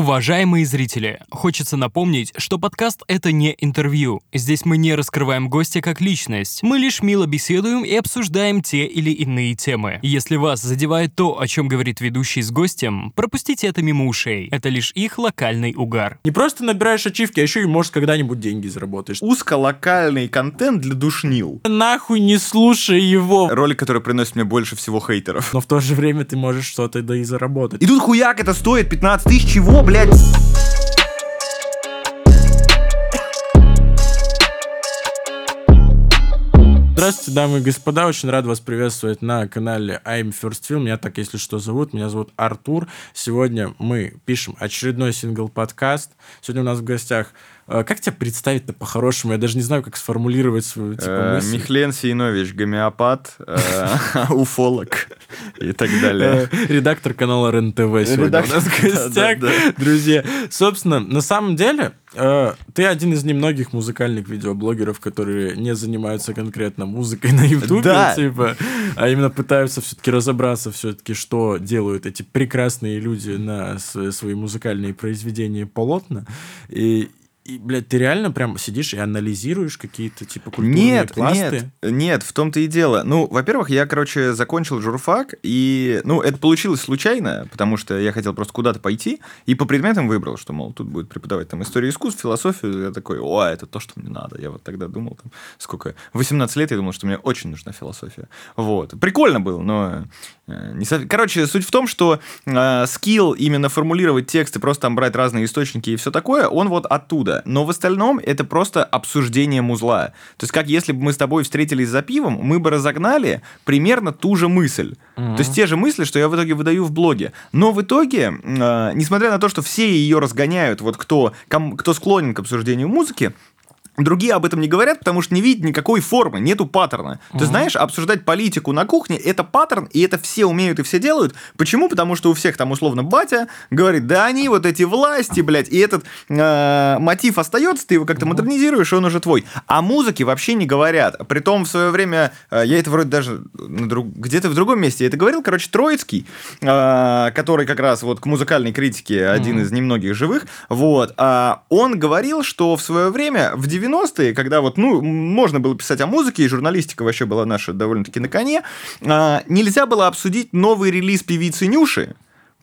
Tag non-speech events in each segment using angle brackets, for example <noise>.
Уважаемые зрители, хочется напомнить, что подкаст — это не интервью. Здесь мы не раскрываем гостя как личность. Мы лишь мило беседуем и обсуждаем те или иные темы. Если вас задевает то, о чем говорит ведущий с гостем, пропустите это мимо ушей. Это лишь их локальный угар. Не просто набираешь ачивки, а еще и, может, когда-нибудь деньги заработаешь. Узколокальный контент для душнил. Нахуй не слушай его. Ролик, который приносит мне больше всего хейтеров. Но в то же время ты можешь что-то да и заработать. И тут хуяк это стоит 15 тысяч чего, блядь? Здравствуйте, дамы и господа, очень рад вас приветствовать на канале I'm First Film. Меня так, если что, зовут. Меня зовут Артур. Сегодня мы пишем очередной сингл-подкаст. Сегодня у нас в гостях как тебя представить-то по-хорошему? Я даже не знаю, как сформулировать свою типа, Э, мысль. Михлен Синович, гомеопат, э, <laughs> уфолог и так далее. Э, Редактор канала РЕН-ТВ сегодня у нас в <laughs> гостях, да, да. друзья. Собственно, на самом деле, э, ты один из немногих музыкальных видеоблогеров, которые не занимаются конкретно музыкой на Ютубе, Да. типа, а именно пытаются все-таки разобраться все-таки, что делают эти прекрасные люди на свои музыкальные произведения полотна. И, и, блядь, ты реально прям сидишь и анализируешь какие-то, типа, культурные Нет, пласты? нет, нет, в том-то и дело. Ну, во-первых, я, короче, закончил журфак, и, ну, это получилось случайно, потому что я хотел просто куда-то пойти, и по предметам выбрал, что, мол, тут будет преподавать там историю искусств, философию, я такой, о, это то, что мне надо. Я вот тогда думал, там, сколько, 18 лет, я думал, что мне очень нужна философия. Вот. Прикольно было, но не совсем. Короче, суть в том, что э, скилл именно формулировать тексты, просто там брать разные источники и все такое, он вот оттуда. Но в остальном это просто обсуждение музла. То есть, как если бы мы с тобой встретились за пивом, мы бы разогнали примерно ту же мысль. То есть, те же мысли, что я в итоге выдаю в блоге. Но в итоге, э, несмотря на то, что все ее разгоняют, вот кто, ком- кто склонен к обсуждению музыки, Другие об этом не говорят, потому что не видят никакой формы, нету паттерна. Ты знаешь, обсуждать политику на кухне это паттерн, и это все умеют и все делают. Почему? Потому что у всех там условно батя говорит, да они вот эти власти, блядь, и этот э, мотив остается, ты его как-то модернизируешь, и он уже твой. А музыки вообще не говорят. Притом в свое время, э, я это вроде даже друг- где-то в другом месте я это говорил, короче, Троицкий, э, который как раз вот к музыкальной критике один из немногих живых, вот, а он говорил, что в свое время, в 90-е, когда вот, ну, можно было писать о музыке, и журналистика вообще была наша довольно-таки на коне, а, нельзя было обсудить новый релиз певицы Нюши,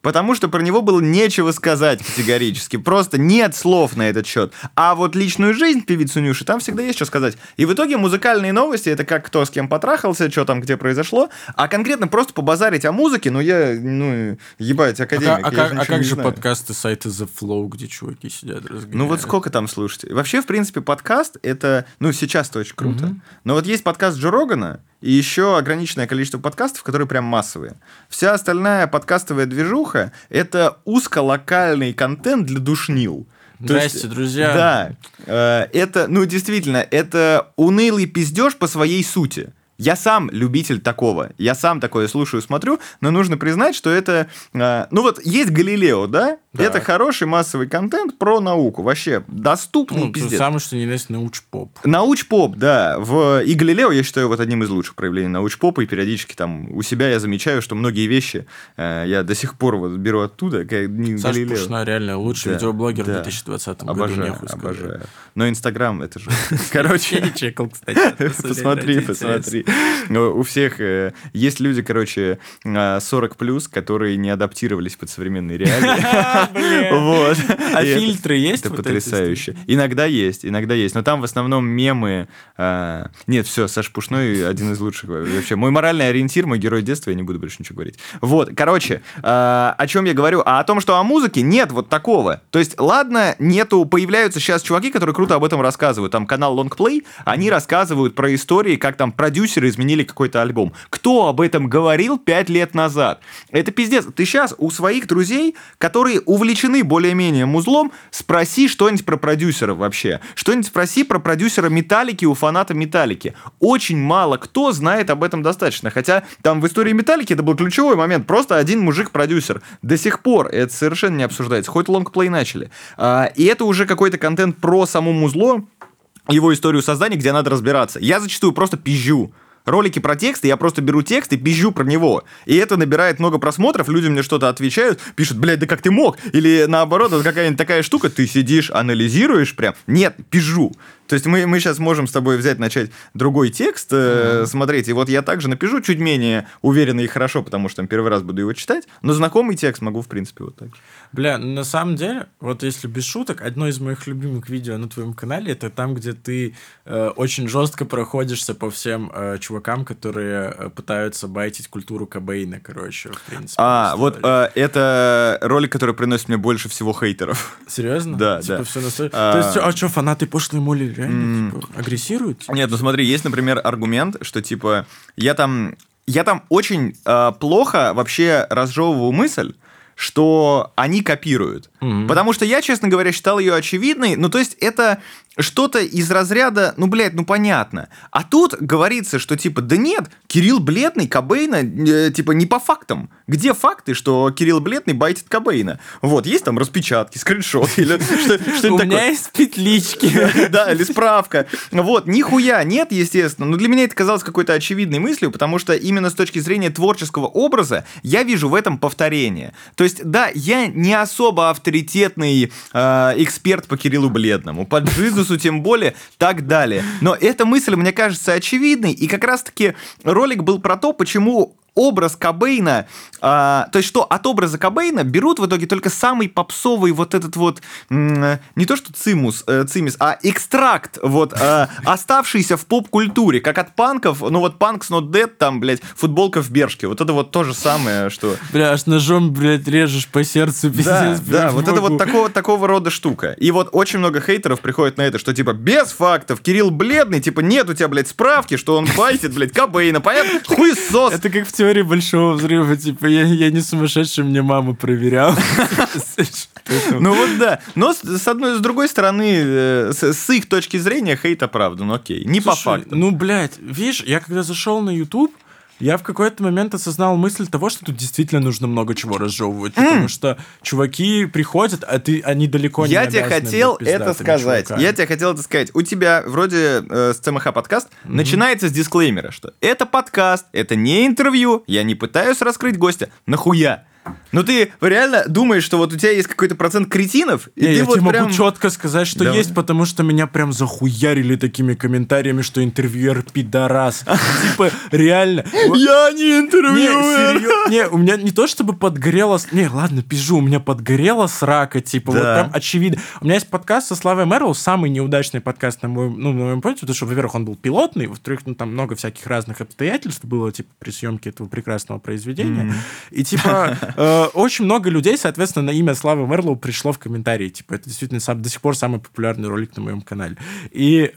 Потому что про него было нечего сказать категорически. Просто нет слов на этот счет. А вот личную жизнь певицу Нюши, там всегда есть что сказать. И в итоге музыкальные новости, это как кто с кем потрахался, что там где произошло. А конкретно просто побазарить о музыке, ну я, ну, ебать, А, академик. ка- а же а ничего как же знаю. подкасты сайта The Flow, где чуваки сидят разгоняют? Ну вот сколько там слушать? Вообще, в принципе, подкаст это, ну сейчас-то очень круто. Но вот есть подкаст Джо Рогана и еще ограниченное количество подкастов, которые прям массовые. Вся остальная подкастовая движуха это узколокальный контент для душнил. То есть, Здрасте, друзья. Да, э, это, ну действительно, это унылый пиздеж по своей сути. Я сам любитель такого. Я сам такое слушаю, смотрю, но нужно признать, что это... э, ну вот есть Галилео, да? Да. Это хороший массовый контент про науку. Вообще доступный Ну, пиздец. самое, что не есть научпоп. Научпоп, да. В... И Галилео я считаю вот одним из лучших проявлений научпопа, и периодически там у себя я замечаю, что многие вещи э, я до сих пор вот беру оттуда, как не Саша Галилео. Пушной реально лучший Да, видеоблогер да. в 2020 году. Обожаю, нехуй сказать. обожаю. Но Инстаграм это же... <laughs> Я Короче, не чекал, кстати. <laughs> посмотри, посмотри. <laughs> У всех э, есть люди, короче, э, 40 плюс, которые не адаптировались под современные реалии. <laughs> Вот. А фильтры есть? Это потрясающе. Иногда есть, иногда есть. Но там в основном мемы. а, Нет, все, Саша Пушной один из лучших вообще. Мой моральный ориентир, мой герой детства, я не буду больше ничего говорить. Вот, короче, о чем я говорю? А о том, что о музыке нет вот такого. То есть, ладно, нету, появляются сейчас чуваки, которые круто об этом рассказывают. Там канал Longplay, они рассказывают про истории, как там продюсеры изменили какой-то альбом. Кто об этом говорил пять лет назад? Это пиздец. Ты сейчас у своих друзей, которые увлечены более-менее музлом, спроси что-нибудь про продюсеров вообще. Что-нибудь спроси про продюсера Металлики у фаната Металлики. Очень мало кто знает об этом достаточно. Хотя там в истории Металлики это был ключевой момент. Просто один мужик-продюсер. До сих пор это совершенно не обсуждается. Хоть лонгплей начали. А, и это уже какой-то контент про само музло, его историю создания, где надо разбираться. Я зачастую просто пизжу. Ролики про текст, и я просто беру текст и пизжу про него. И это набирает много просмотров, люди мне что-то отвечают, пишут, блядь, да как ты мог? Или наоборот, вот какая-нибудь такая штука, ты сидишь, анализируешь прям. Нет, пизжу. То есть мы, мы сейчас можем с тобой взять, начать другой текст э, смотреть, и вот я также напишу чуть менее уверенно и хорошо, потому что там первый раз буду его читать, но знакомый текст могу, в принципе, вот так. Бля, на самом деле, вот если без шуток, одно из моих любимых видео на твоем канале, это там, где ты э, очень жестко проходишься по всем э, чувакам, которые э, пытаются байтить культуру Кобейна, короче, в принципе. А, вот э, это ролик, который приносит мне больше всего хейтеров. Серьезно? Да, типа, да. Все настолько... А. То есть, а что, фанаты пошлой моли реально типа, агрессируют? Нет, ну смотри, есть, например, аргумент, что типа я там, я там очень э, плохо вообще разжевываю мысль, что они копируют. Мгм. Потому что я, честно говоря, считал ее очевидной. Ну, то есть это что-то из разряда, ну, блядь, ну, понятно. А тут говорится, что, типа, да нет, Кирилл Бледный Кобейна, э, типа, не по фактам. Где факты, что Кирилл Бледный байтит Кобейна? Вот, есть там распечатки, скриншот или что- У что-нибудь меня такое. есть петлички. <laughs> Да, или справка. Вот, нихуя нет, естественно. Но для меня это казалось какой-то очевидной мыслью, потому что именно с точки зрения творческого образа я вижу в этом повторение. То есть, да, я не особо авторитетный э, эксперт по Кириллу Бледному, по Джизусу тем более, так далее. Но эта мысль, мне кажется, очевидной, и как раз-таки ролик был про то, почему образ Кобейна, а, то есть что от образа Кобейна берут в итоге только самый попсовый вот этот вот, не то что цимус, э, цимис, а экстракт, вот, э, <laughs> оставшийся в поп-культуре, как от панков, ну вот Punks Not Dead, там, блядь, футболка в Бершке, вот это вот то же самое, что... Бля, аж ножом, блядь, режешь по сердцу, пиздец. Да, да, вот это вот такого, такого рода штука. И вот очень много хейтеров приходит на это, что типа без фактов, Кирилл бледный, типа нет у тебя, блядь, справки, что он байтит, блядь, Кобейна, понятно? <laughs> Хуесос. Это как в теории большого взрыва, типа, я, я не сумасшедший, мне мама проверяла. Ну вот да. Но с, одной, с другой стороны, э, с, их точки зрения, хейт оправдан, окей. Не по факту. Ну, блядь, видишь, я когда зашел на YouTube, я в какой-то момент осознал мысль того, что тут действительно нужно много чего разжевывать, потому что чуваки приходят, а ты, они далеко не Я тебе хотел это сказать. чуваками. Я тебе хотел это сказать. У тебя вроде э, с ЦМХ подкаст начинается с дисклеймера, что это подкаст, это не интервью, я не пытаюсь раскрыть гостя. Нахуя? Ну ты реально думаешь, что вот у тебя есть какой-то процент кретинов, и Не, ты я вот тебе прям... могу четко сказать, что Давай. есть, потому что меня прям захуярили такими комментариями, что интервьюер пидорас. <laughs> Типа, реально. Я не интервьюер! не, у меня не то чтобы подгорело... Не, ладно, пизжу, у меня подгорело срака, типа, вот прям очевидно. У меня есть подкаст со Славой Мэрл, самый неудачный подкаст на моем, ну, на моем памяти, потому что, во-первых, он был пилотный, во-вторых, ну, там много всяких разных обстоятельств было, типа, при съемке этого прекрасного произведения. И, типа, <laughs> очень много людей, соответственно, на имя Славы Мерлоу пришло в комментарии. Типа, это действительно сам, до сих пор самый популярный ролик на моем канале. И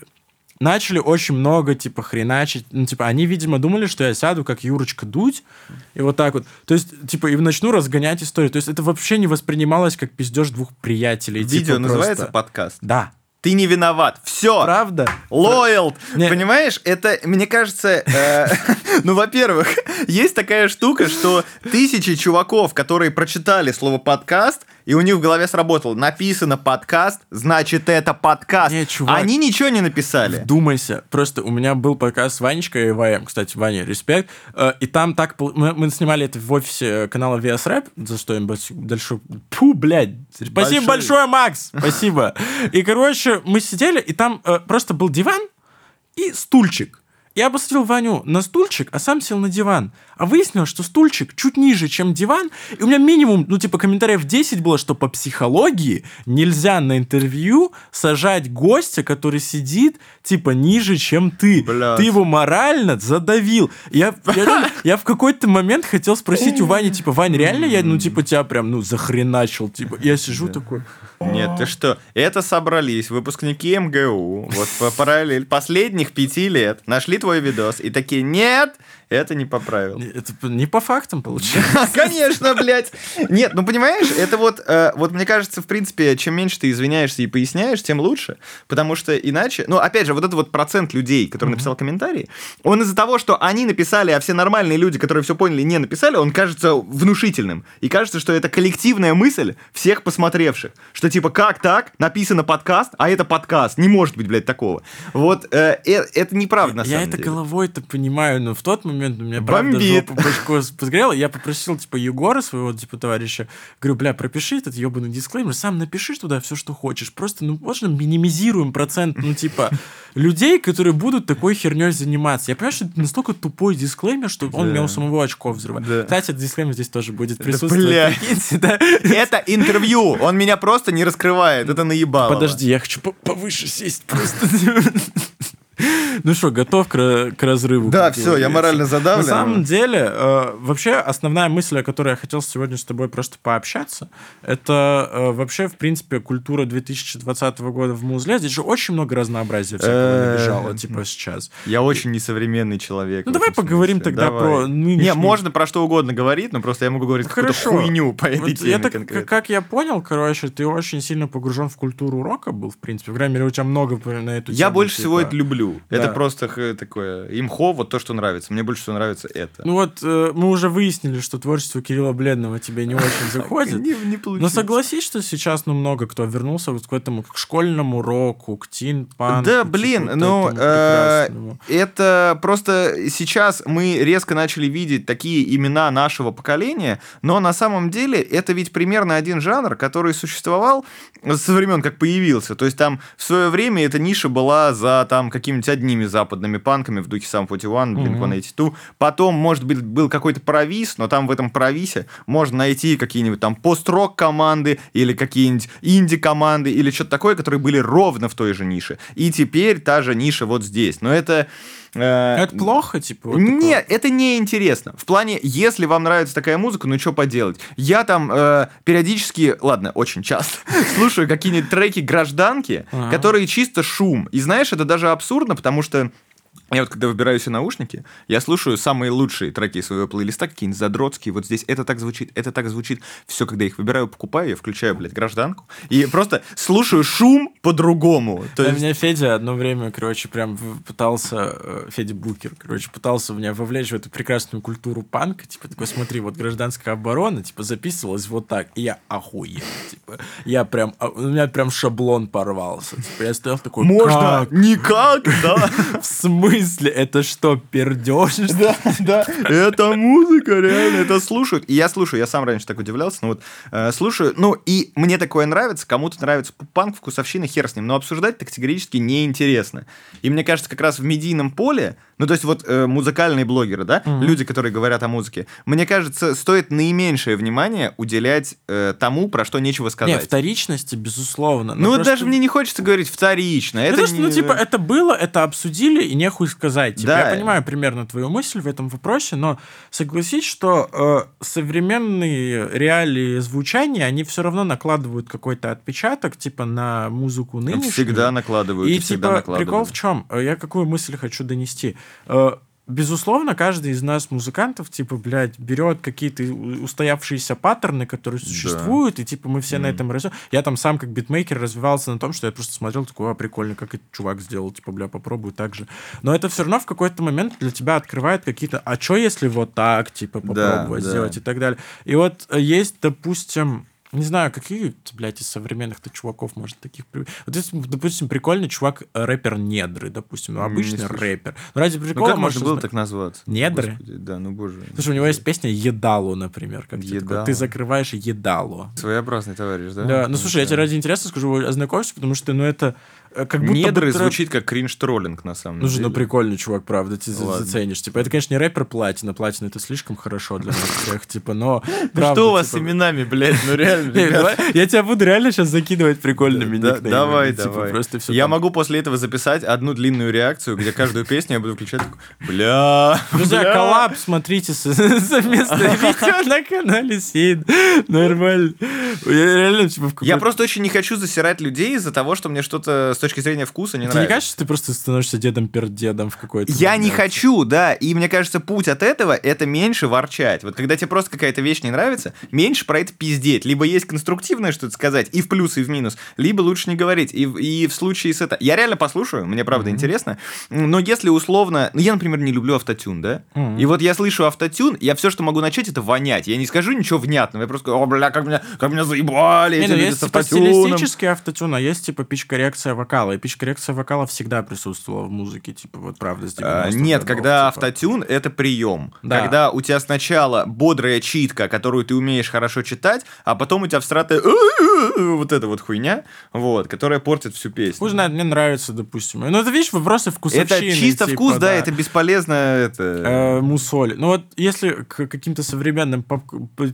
начали очень много, типа, хреначить. Ну, типа, они, видимо, думали, что я сяду, как Юрочка, дуть, и вот так вот. То есть, типа, и начну разгонять историю. То есть, это вообще не воспринималось как пиздеж двух приятелей. Видео типа, называется просто. подкаст. Да. Ты не виноват. Все. Правда? Лоял. Не. Понимаешь, это, мне кажется, э, <laughs> ну, во-первых, <laughs> есть такая штука, что тысячи чуваков, которые прочитали слово подкаст, и у них в голове сработало, написано подкаст, значит, это подкаст. Не, чувак. Они ничего не написали. Вдумайся. Просто у меня был подкаст с Ванечкой и ВМ. Кстати, Ваня, респект. Э, И там так... Мы, мы снимали это в офисе канала VS Rap, за что им большое... Пу, блядь. Спасибо Большой. большое, Макс! Спасибо. И, короче, мы сидели, и там э, просто был диван и стульчик. Я посадил Ваню на стульчик, а сам сел на диван. А выяснилось, что стульчик чуть ниже, чем диван. И у меня минимум, ну, типа, комментариев 10 было, что по психологии нельзя на интервью сажать гостя, который сидит, типа, ниже, чем ты. Блядь. Ты его морально задавил. Я, я, <laughs> я в какой-то момент хотел спросить у Вани, типа, Вань, реально я, ну, типа, тебя прям, ну, захреначил, типа. Я сижу такой... Нет, ты что? Это собрались выпускники МГУ, вот по параллель последних пяти лет, нашли твой видос и такие, нет, Это не по правилам. Это не по фактам получается. Конечно, блядь. Нет, ну понимаешь, это вот, э, вот мне кажется, в принципе, чем меньше ты извиняешься и поясняешь, тем лучше. Потому что иначе, ну опять же, вот этот вот процент людей, который написал комментарий, он из-за того, что они написали, а все нормальные люди, которые все поняли, не написали, он кажется внушительным. И кажется, что это коллективная мысль всех посмотревших. Что типа, как так? Написано подкаст, а это подкаст. Не может быть, блядь, такого. Вот э, э, это неправда, на Я самом это деле. головой-то понимаю, но в тот момент у меня правда Бомбит. жопа башку подгорела. Я попросил, типа, Егора, своего, типа, товарища, говорю, бля, пропиши этот ебаный дисклеймер, сам напиши туда все, что хочешь. Просто, ну, можно минимизируем процент, ну, типа, людей, которые будут такой херней заниматься. Я понимаю, что это настолько тупой дисклеймер, что он Да. меня у самого очков взрывает. Да. Кстати, этот дисклеймер здесь тоже будет присутствовать. да? Это интервью, он меня просто не раскрывает, это наебало. Подожди, я хочу по- повыше сесть просто. <laughs> Ну что, готов к, к разрыву? Да, все, я морально задавлен. На самом деле, э, вообще, основная мысль, о которой я хотел сегодня с тобой просто пообщаться, это э, вообще, в принципе, культура 2020 года в музле. Здесь же очень много разнообразия всякого набежало, типа, сейчас. Я очень несовременный человек. Ну, давай поговорим тогда про Не, можно про что угодно говорить, но просто я могу говорить какую-то хуйню по этой теме я как я понял, короче, ты очень сильно погружен в культуру рока был, в принципе. В крайней мере, у тебя много на эту Я тему, больше типа. всего это люблю. Да. Это просто х- такое имхо, вот то, что нравится. Мне больше всего нравится это. Ну вот, э, мы уже выяснили, что творчество Кирилла Бледного тебе не очень <laughs> заходит. Не, не Но согласись, что сейчас ну, много кто вернулся вот к этому к школьному року, к тин-панку. Да, блин, ну, э, это просто сейчас мы резко начали видеть такие имена нашего поколения, но на самом деле это ведь примерно один жанр, который существовал со времен, как появился. То есть там в свое время эта ниша была за там какими-нибудь одними западными панками в духе Sum 41, Blink-182. Потом, может быть, был какой-то провис, но там в этом провисе можно найти какие-нибудь там пост-рок команды или какие-нибудь инди-команды или что-то такое, которые были ровно в той же нише. И теперь та же ниша вот здесь. Но это... э, Это плохо, типа? вот такое? нет, это не интересно. В плане, если вам нравится такая музыка, ну что поделать. Я там э, периодически, ладно, очень часто <laughs> слушаю какие-нибудь треки гражданки, которые чисто шум. И знаешь, это даже абсурдно, потому что я вот когда выбираю себе наушники, я слушаю самые лучшие треки своего плейлиста, какие-нибудь задротские. Вот здесь это так звучит, это так звучит. Все, когда их выбираю, покупаю, я включаю, блядь, гражданку. И просто слушаю шум по-другому. То есть... меня Федя одно время, короче, прям пытался, э, Федя Букер, короче, пытался меня вовлечь в эту прекрасную культуру панка, типа, такой, смотри, вот гражданская оборона, типа, записывалась вот так, и я охуел, типа, я прям, а, у меня прям шаблон порвался, типа, я стоял такой, Можно «Как? никак, да. <laughs> В смысле? Это что, пердеж? Да, да. Это музыка, реально, это слушают. И я слушаю, я сам раньше так удивлялся, но вот э, слушаю. Ну, и мне такое нравится, кому-то нравится панк, вкусовщина, хер с ним. Но обсуждать это категорически неинтересно. И мне кажется, как раз в медийном поле, ну, то есть вот э, музыкальные блогеры, да, люди, которые говорят о музыке, мне кажется, стоит наименьшее внимание уделять э, тому, про что нечего Не, сказать. вторичности, безусловно. но ну, просто- даже мне не хочется говорить вторично. Ну, Это ну, типа, это было, это обсудили, и нехуй сказать. Типа, Да. Я понимаю примерно твою мысль в этом вопросе, но согласись, что э, современные реалии звучания, они все равно накладывают какой-то отпечаток, типа, на музыку нынешнюю. Всегда накладывают. И, всегда типа, накладывают. прикол в чем? Я какую мысль хочу донести? Э, Безусловно, каждый из нас, музыкантов, типа, блядь, берет какие-то устоявшиеся паттерны, которые существуют, и, типа, мы все на этом растем. Я там сам, как битмейкер, развивался на том, что я просто смотрел, такой, а, прикольно, как этот чувак сделал, типа, бля, попробую так же. Но это все равно в какой-то момент для тебя открывает какие-то, а что если вот так, типа, Да, попробовать да. сделать и так далее. И вот э, есть, допустим, не знаю, какие, блядь, из современных-то чуваков может таких... Вот, если, допустим, прикольный чувак, э, рэпер Недры, допустим, ну, обычный рэпер. Ну, ради Ну прикола как можно можно было зна- так назваться? Недры? Господи, да, ну боже. Слушай, у него есть песня «Едалу», например. Как? «Едалу». Ты закрываешь «Едалу». Своеобразный товарищ, да? Да, ну слушай, я тебе ради интереса скажу, ознакомься, потому что, ну, это как будто бы трэп- звучит как кринж-троллинг, на самом Ну, деле. ну, прикольный чувак, правда, ты Ладно. заценишь. Типа, это, конечно, не рэпер платина, платина это слишком хорошо для нас всех, типа, но... <laughs> Ну что у вас с типа, именами, блядь, ну реально, <laughs> Я тебя буду реально сейчас закидывать прикольными никнеймами, давай, типа, давай. Просто все Я могу после этого записать одну длинную реакцию, где каждую песню я буду включать такой, бля, <laughs> Друзья, бля». коллаб, смотрите совместное видео на канале Сейд. Нормально. Я реально, типа, Я просто очень не хочу засирать людей из-за того, что мне что-то точки зрения вкуса не Ты не нравится. кажется, что ты просто становишься дедом перед дедом в какой-то Я не момент? хочу, да, и мне кажется, путь от этого это меньше ворчать. Вот когда тебе просто какая-то вещь не нравится, меньше про это пиздеть. Либо есть конструктивное что-то сказать, и в плюс, и в минус, либо лучше не говорить. И, в- и в случае с это... Я реально послушаю, мне правда интересно, но если условно... Ну, я, например, не люблю автотюн, да? И вот я слышу автотюн, я все, что могу начать, это вонять. Я не скажу ничего внятного, я просто говорю, о, бля, как меня, как меня заебали Не, ну есть с типа автотюном». стилистический автотюн, а есть типа пич-коррекция вокала. И пич-коррекция вокала всегда присутствовала в музыке, типа вот правда с 90-х А, Нет, годов, когда типа. автотюн это прием. Да. Когда у тебя сначала бодрая читка, которую ты умеешь хорошо читать, а потом у тебя всратая вот эта вот хуйня, вот, которая портит всю песню. Пусть знает, мне нравится, допустим. Ну, это, видишь, вопросы вкусовщины. это чисто типа, вкус, да, это бесполезно, это... э, мусоль. Ну вот если к каким-то современным поп,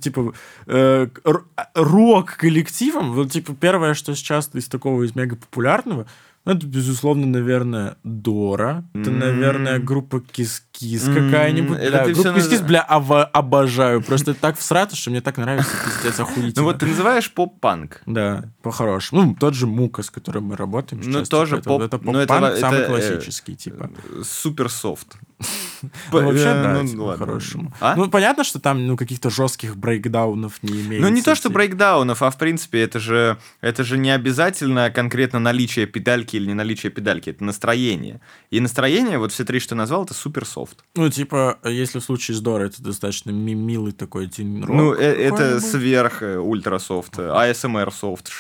типа э, р- рок-коллективам, вот типа первое, что сейчас из такого из мега популярного, ну, это, безусловно, наверное, Дора. Это, наверное, группа Кис-Кис какая-нибудь. это Бля, группа всё Кис-Кис, бля, обожаю. Просто так всрато, что мне так нравится, пиздец, охуительно. Ну вот ты называешь поп-панк. Да, по-хорошему. Ну, тот же Мука, с которым мы работаем Ну, сейчас. тоже типа, это, поп- это ну, поп-панк самый э, классический, типа. Супер софт. <laughs> Ну, вообще, Э, да, ну, типа, по-хорошему. А? Ну, понятно, что там, ну, каких-то жестких брейкдаунов не имеется. Ну, не то, что брейкдаунов, а в принципе это же, это же не обязательно конкретно наличие педальки или не наличие педальки, это настроение. И настроение, вот все три, что ты назвал, это супер софт. Ну, типа, если в случае с Дорой, это достаточно ми- милый такой тин Ну, э- это сверх э, ASMR софт.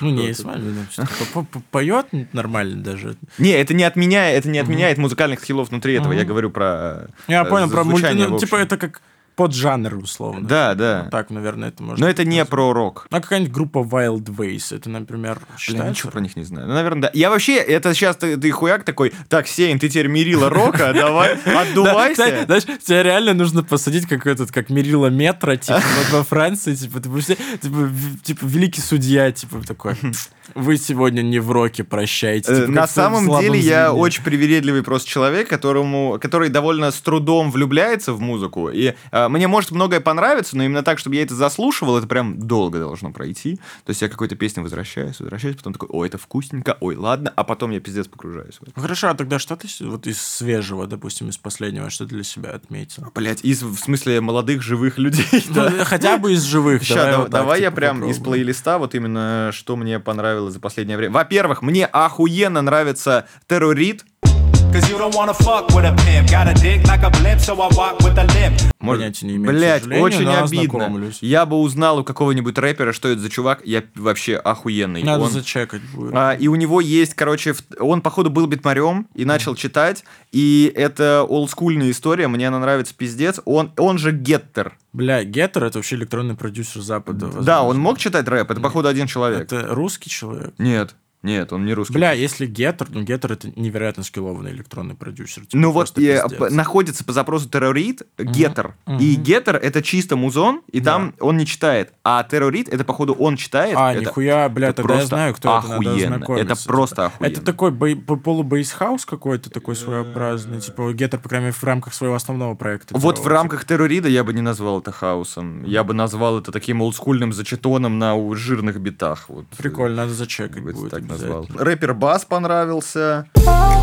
Ну, не, с вами, ну, такое. <laughs> По- по- поет нормально даже. Не, это не отменяет, это не отменяет музыкальных скиллов внутри этого. Я говорю про. Я э, понял, про мульти... Ну, типа, это как поджанр, условно. Да, да. Вот так, наверное, это можно Но это не назвать. про рок. А какая-нибудь группа Wild Ways, это, например, считается? ничего про них не знаю. Ну, наверное, да. Я вообще, это сейчас ты, ты хуяк такой, так, Сейн, ты теперь мерила рока, давай, <laughs> Да, отдувайся. знаешь, тебе реально нужно посадить как этот, как мерила метра, типа, <laughs> вот во Франции, типа, ты типа, типа, великий судья, типа, такой, вы сегодня не в роке, прощайте. Э, Типа, На самом деле я очень привередливый просто человек, которому, который довольно с трудом влюбляется в музыку. И э, мне может многое понравиться, но именно так, чтобы я это заслушивал, это прям долго должно пройти. То есть я какой-то песне возвращаюсь, возвращаюсь, потом такой, ой, это вкусненько, ой, ладно, а потом я пиздец погружаюсь в это. Хорошо, а тогда что ты вот из свежего, допустим, из последнего, что ты для себя отметил? Блять, из, в смысле, молодых живых людей. <laughs> Ну, Хотя бы из живых. Ща, давай так, я типа, прям из плейлиста вот именно что мне понравилось за последнее время. Во-первых, мне охуенно нравится Террорит. Cause you don't wanna fuck with a pimp. Got a dick like a blimp, so I walk with a limp. Понятия не имею, Блять, очень но обидно. Я бы узнал у какого-нибудь рэпера, что это за чувак. Я вообще охуенный. Надо Он- зачекать будет. а, и у него есть, короче, в- он, походу, был битмарем и начал читать. И это олдскульная история, мне она нравится пиздец. Он, он же Геттер. Бля, Геттер это вообще электронный продюсер Запада. Да, возможно. он мог читать рэп, это, походу, один человек. Это русский человек. Нет, нет, он не русский. Бля, если Геттер, ну Геттер это невероятно скиллованный электронный продюсер. типа, Ну вот э, п- находится по запросу террорит геттер. И геттер это чисто музон, и там он не читает. А террорит это, походу, он читает. А, Это- нихуя, бля, это тогда я знаю, кто это, надо охуенно. Это просто Типа, охуенно. Это такой бей- полубейсхаус какой-то такой своеобразный, типа Геттер, по крайней мере, в рамках своего основного проекта. Вот в рамках террорида я бы не назвал это хаосом. Я бы назвал это таким олдскульным зачетоном на жирных битах. Вот. Прикольно, надо зачекать будет. так. Назвал. Рэпер Бас понравился. А,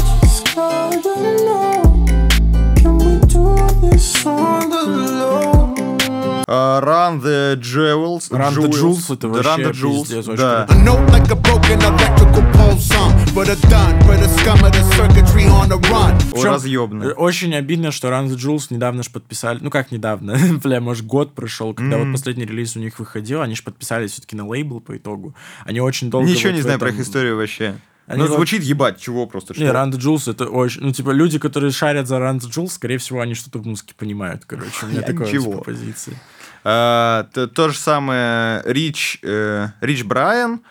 Run the Jewels. Run the Jewels это вообще Run the Jewels, пиздец, очень да. круто. A note like a broken electrical pole song. For the done, for the scum of the circuitry on the run. О, Причём, разъебно. э, Очень обидно, что Run the Jewels недавно же подписали. Ну как недавно? <laughs> Бля, может, год прошел, когда вот последний релиз у них выходил. Они же подписались все-таки на лейбл по итогу. Они очень долго... Ничего вот не знаю про этом- их историю вообще. Они Ну, вот- звучит ебать, чего просто. Не, что? Run the Jewels это очень... Ну, типа, люди, которые шарят за the Jewels, скорее всего, они что-то в музыке понимают, короче. У меня такое, ничего. типа, позиция. А, то, то же самое Рич, э, Рич Брайан.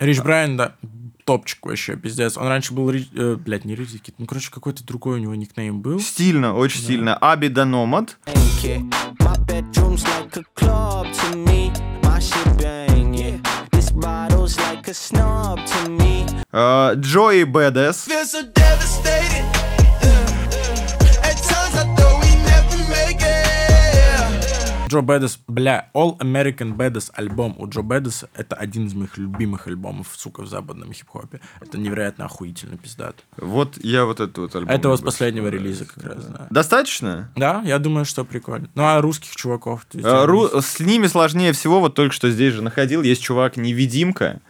Рич Брайан, да, топчик вообще, пиздец. Он раньше был, э, блядь, не Рич Кит, ну, короче, какой-то другой у него никнейм был. Стильно, очень стильно. Абида Номад. kid. My bedroom's like Джо Бэддес, бля, All American Badass альбом у Джо Бэддеса это один из моих любимых альбомов, сука, в западном хип-хопе. Это невероятно охуительно пиздато. Вот я вот этот вот альбом. Это вот с последнего релиза как раз, да. Достаточно? Да, я думаю, что прикольно. Ну, а русских чуваков? А, ру- С ними сложнее всего, вот только что здесь же находил, есть чувак невидимка.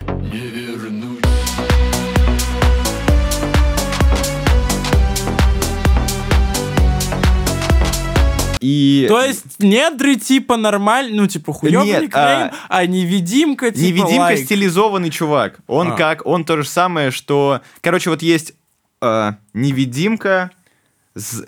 И То есть недры типа нормально, ну типа хуёвый никнейм, а, невидимка типа невидимка лайк. стилизованный чувак. Он А. как, он то же самое, что... Короче, вот есть э, невидимка,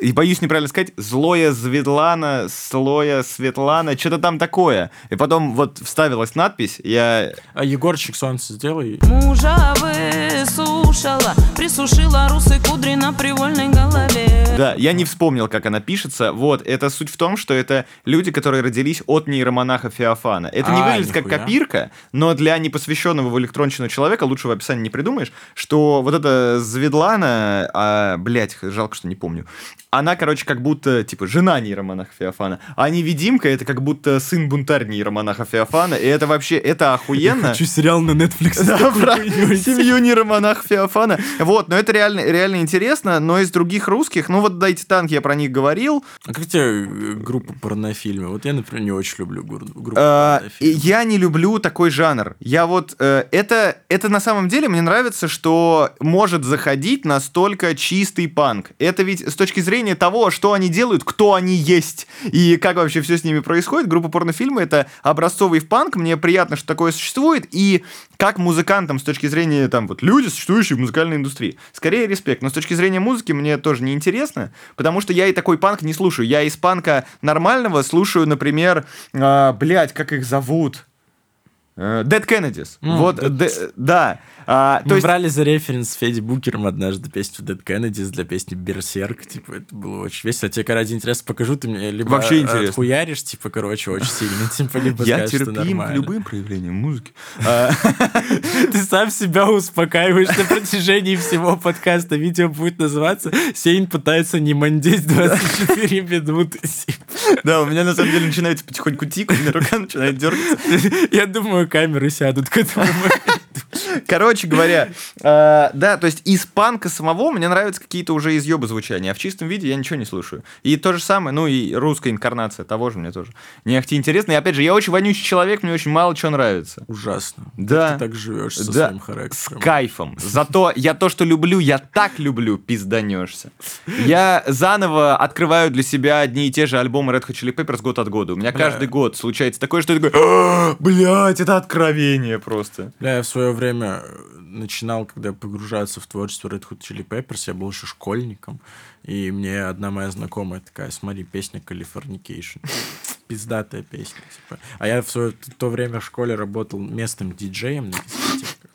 и боюсь неправильно сказать, злое Светлана, слоя Светлана, что-то там такое. И потом вот вставилась надпись, я... А Егорчик солнце сделай. Мужа высушила, присушила русые кудри на привольной голове. Да, я не вспомнил, как она пишется. Вот, это суть в том, что это люди, которые родились от нейромонаха Феофана. Это не А, выглядит как нихуя. копирка, но для непосвященного в электронщину человека лучшего описания не придумаешь, что вот эта Зведлана, а, блядь, жалко, что не помню, она, короче, как будто, типа, жена нейромонаха Феофана, а невидимка — это как будто сын-бунтарь нейромонаха Феофана, и это вообще, это охуенно. сериал на Netflix. <laughs> Да, про семью нейромонах Феофана. Вот, но это реально, реально интересно, но из других русских, ну вот «Дайте танк», я про них говорил, А как тебе э, группа порнофильмы? Вот я, например, не очень люблю группу порнофильмы. Я не люблю такой жанр. Я вот э, это это на самом деле мне нравится, что может заходить настолько чистый панк. Это ведь с точки зрения того, что они делают, кто они есть и как вообще все с ними происходит. Группа порнофильмы это образцовый панк. Мне приятно, что такое существует и как музыкантам с точки зрения там вот люди, существующие в музыкальной индустрии. Скорее респект, но с точки зрения музыки мне тоже не интересно, потому что я и такой панк не слушаю. Я из панка нормального слушаю, например, а, блядь, как их зовут? Э, Dead Kennedys. вот, Dead- де- да. А, то Мы есть, брали за референс с Федди Букером однажды песню Dead Kennedys для песни Берсерк. Типа, это было очень весело. Я тебе, ради интереса покажу, ты мне либо Вообще интересно. отхуяришь, типа, короче, очень сильно, <laughs> типа, либо я скажешь, терпим к любым проявлениям музыки. <laughs> Ты сам себя успокаиваешь на протяжении всего подкаста. Видео будет называться «Сейн пытается не мандеть 24 минуты». Да, у меня на самом деле начинает потихоньку тикать, у меня рука начинает дергаться. Я думаю, камеры сядут к этому моменту. Короче говоря, э, да, то есть из панка самого мне нравятся какие-то уже изъебы звучания, а в чистом виде я ничего не слушаю. И то же самое, ну и русская инкарнация того же мне тоже не ахти интересно. И опять же, я очень вонючий человек, мне очень мало чего нравится. Ужасно. Да. Как ты так живешь со Да, своим с характером. кайфом. Зато я то, что люблю, я так люблю, пизданешься. Я заново открываю для себя одни и те же альбомы Red Hot Chili Peppers год от года. У меня каждый год случается такое, что я такой, «А, блядь, это откровение просто. Бля, я в свое время э, начинал, когда погружаться в творчество Red Hot Chili Peppers, я был еще школьником, и мне одна моя знакомая такая, смотри, песня Californication. <laughs> Пиздатая песня, типа. А я в свое то время в школе работал местным диджеем на дискотеках.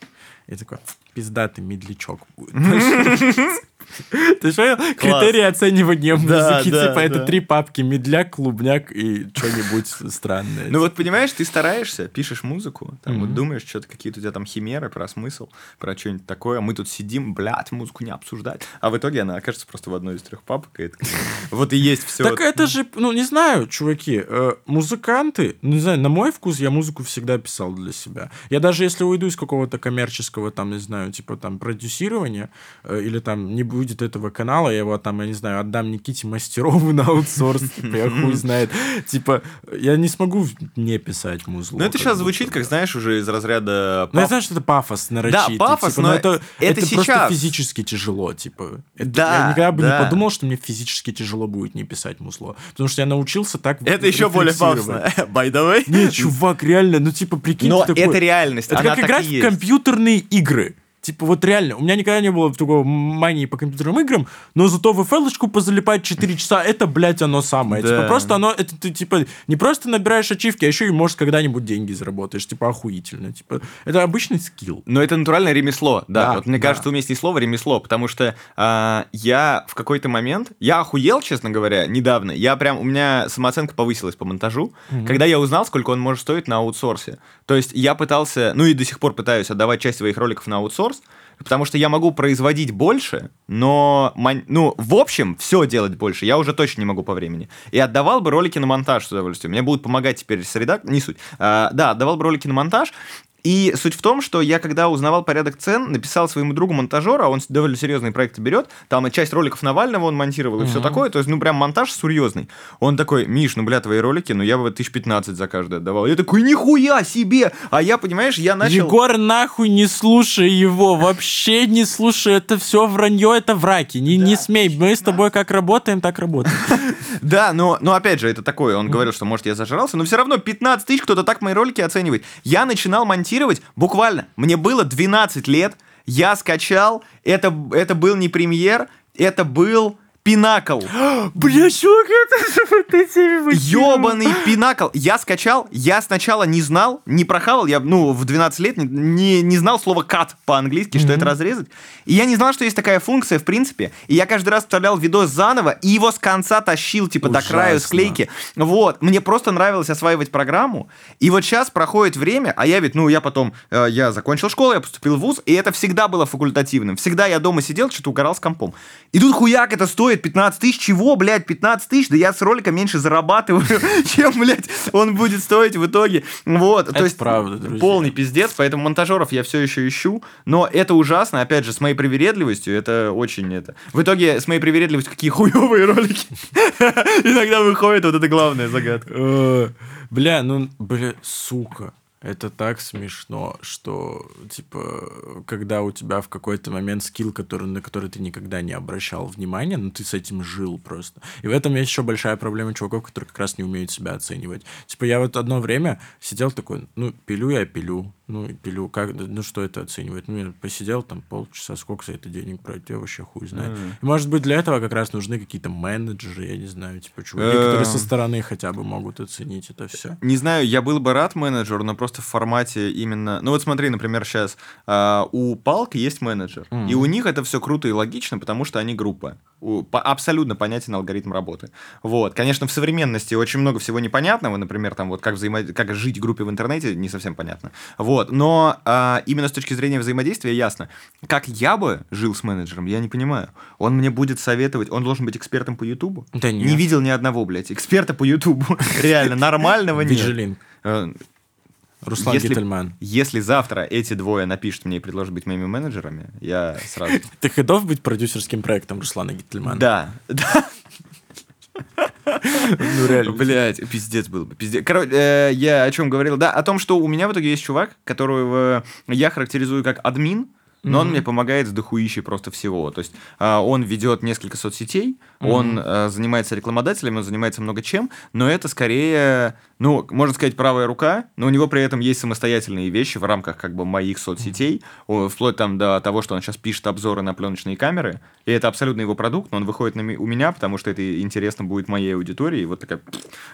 И такой, пиздатый медлячок будет. <laughs> <laughs> <laughs> Ты что? Критерии оценивания Да, музыки, да, типа, это три папки, медляк, клубняк и что-нибудь странное. Ну вот понимаешь, ты стараешься, пишешь музыку, там вот думаешь, что-то какие-то у тебя там химеры про смысл, про что-нибудь такое, а мы тут сидим, блядь, музыку не обсуждать. А в итоге она окажется просто в одной из трех папок, и это <laughs> вот и есть все. Так это же, ну, не знаю, чуваки, э, музыканты, ну, не знаю, на мой вкус я музыку всегда писал для себя. Я даже если уйду из какого-то коммерческого, там, не знаю, типа, там, продюсирования, э, или там не будет этого канала, я его там, я не знаю, отдам Никите Мастерову на аутсорс, типа, я хуй знает. Типа, я не смогу не писать музыку. Ну это сейчас звучит, как, знаешь, уже из разряда... Ну, я знаю, что это пафос нарочитый. пафос, типа, но это, это просто физически тяжело, типа. Да, я никогда бы да. не подумал, что мне физически тяжело будет не писать мусло. Потому что я научился так Это еще более пафосно. <laughs> By the way. Не, чувак, реально, ну типа прикинь, Но это реальность, Это как играть в компьютерные игры. Типа вот реально, у меня никогда не было такого мании по компьютерным играм, но зато в флешку позалипать 4 часа, это, блядь, оно самое. Да. Типа просто оно, это ты, типа, не просто набираешь ачивки, а еще и, может, когда-нибудь деньги заработаешь. Типа охуительно. Типа, это обычный скилл. Но это натуральное ремесло, да. Да, вот мне да. кажется, уместнее слово ремесло, потому что а, я в какой-то момент, я охуел, честно говоря, недавно. Я прям, у меня самооценка повысилась по монтажу, когда я узнал, сколько он может стоить на аутсорсе. То есть я пытался, ну и до сих пор пытаюсь отдавать часть своих роликов на аутсорс, Потому что я могу производить больше, но, ну, в общем, все делать больше я уже точно не могу по времени. И отдавал бы ролики на монтаж с удовольствием. Мне будут помогать теперь с редак... Не суть. А, да, отдавал бы ролики на монтаж, и суть в том, что я, когда узнавал порядок цен, написал своему другу монтажера, а он довольно серьезные проекты берет, там и часть роликов Навального он монтировал, и все такое, то есть, ну, прям монтаж серьезный. Он такой, Миш, ну, бля, твои ролики, ну, я бы 1015 за каждый отдавал. Я такой, нихуя себе! А я, понимаешь, я начал... Егор, нахуй не слушай его, вообще не слушай, это все вранье, это враки, не, не смей, мы с тобой как работаем, так работаем. <laughs> Да, но, но опять же, это такое, он говорил, что, может, я зажрался, но все равно 15 тысяч кто-то так мои ролики оценивает. Я начинал монтировать буквально, мне было 12 лет, я скачал, это, это был не премьер, это был Пинакл. <gasps> Бля, чувак, это же вот эти... Ёбаный <laughs> пинакл. Я скачал, я сначала не знал, не прохавал, я, ну, в 12 лет не, не, не знал слова кат по-английски, что это разрезать. И я не знал, что есть такая функция, в принципе. И я каждый раз вставлял видос заново, и его с конца тащил, типа, до краю Ужасно. склейки. Вот. Мне просто нравилось осваивать программу. И вот сейчас проходит время, а я ведь, ну, я потом, э, я закончил школу, я поступил в ВУЗ, и это всегда было факультативным. Всегда я дома сидел, что-то угорал с компом. И тут хуяк, это стоит 15 тысяч. Чего, блядь, 15 тысяч? Да я с ролика меньше зарабатываю, <laughs> чем, блядь, он будет стоить в итоге. Вот. Это То есть правда, друзья. полный пиздец, поэтому монтажеров я все еще ищу. Но это ужасно, опять же, с моей привередливостью, это очень это. В итоге, с моей привередливостью, какие хуевые ролики. <laughs> Иногда выходит, вот это главная загадка. Э, Бля, ну, бля, сука. Это так смешно, что, типа, когда у тебя в какой-то момент скилл, который, на который ты никогда не обращал внимания, но ты с этим жил просто. И в этом есть еще большая проблема чуваков, которые как раз не умеют себя оценивать. Типа, я вот одно время сидел такой, ну, пилю я пилю, ну, пилю, как, ну, что это оценивает? Ну, я посидел там полчаса, сколько за это денег брать, я вообще хуй знает. И, может быть, для этого как раз нужны какие-то менеджеры, я не знаю, типа, чуваки, которые со стороны хотя бы могут оценить это все. Не знаю, я был бы рад менеджеру, но просто в формате именно... Ну вот смотри, например, сейчас у Палк есть менеджер, и у них это все круто и логично, потому что они группа. У- по- абсолютно понятен алгоритм работы. Вот. Конечно, в современности очень много всего непонятного, например, там вот как, взаимо... как жить в группе в интернете, не совсем понятно. Вот. Но а, именно с точки зрения взаимодействия ясно. Как я бы жил с менеджером, я не понимаю. Он мне будет советовать, он должен быть экспертом по Ютубу? Да нет. Не видел ни одного, блядь, эксперта по Ютубу. <laughs> Реально, нормального нет. Виджилин. Руслан если, Гительман. если завтра эти двое напишут мне и предложат быть моими менеджерами, я сразу... <laughs> Ты готов быть продюсерским проектом Руслана Гительмана? Да, <laughs> да. Ну, реально. Блять, пиздец был бы. Пиздец. Короче, э, я о чем говорил? Да, о том, что у меня в итоге есть чувак, которого я характеризую как админ, но он мне помогает с дохуищей просто всего. То есть а, он ведет несколько соцсетей, он а, занимается рекламодателями, он занимается много чем, но это скорее, ну, можно сказать, правая рука, но у него при этом есть самостоятельные вещи в рамках как бы моих соцсетей, О, вплоть там до того, что он сейчас пишет обзоры на пленочные камеры, и это абсолютно его продукт, но он выходит на ми- у меня, потому что это интересно будет моей аудитории, и вот такая,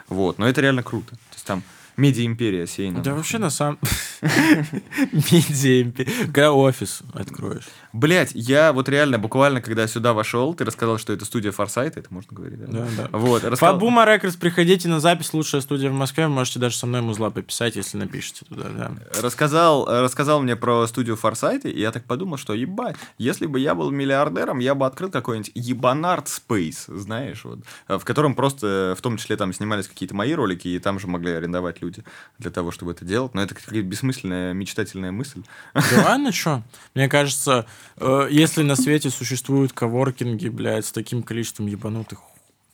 вот, но это реально круто. То есть там медиа-империя сейна. Да вообще на самом... <laughs> Медиа. Когда офис откроешь. Блять, я вот реально буквально, когда сюда вошел, ты рассказал, что это студия Форсайта, это можно говорить, да? Да, да. Вот, рассказал... Бума Рекордс приходите на запись «Лучшая студия в Москве». Вы можете даже со мной музла пописать, если напишите туда, да. рассказал, рассказал мне про студию Форсайта, и я так подумал, что ебать, если бы я был миллиардером, я бы открыл какой-нибудь ебанард Space, знаешь, вот, в котором просто, в том числе, там снимались какие-то мои ролики, и там же могли арендовать люди для того, чтобы это делать. Но это какая-то бессмысленная мечтательная мысль. Да ладно, что? Мне кажется, э, если на свете существуют коворкинги, блядь, с таким количеством ебанутых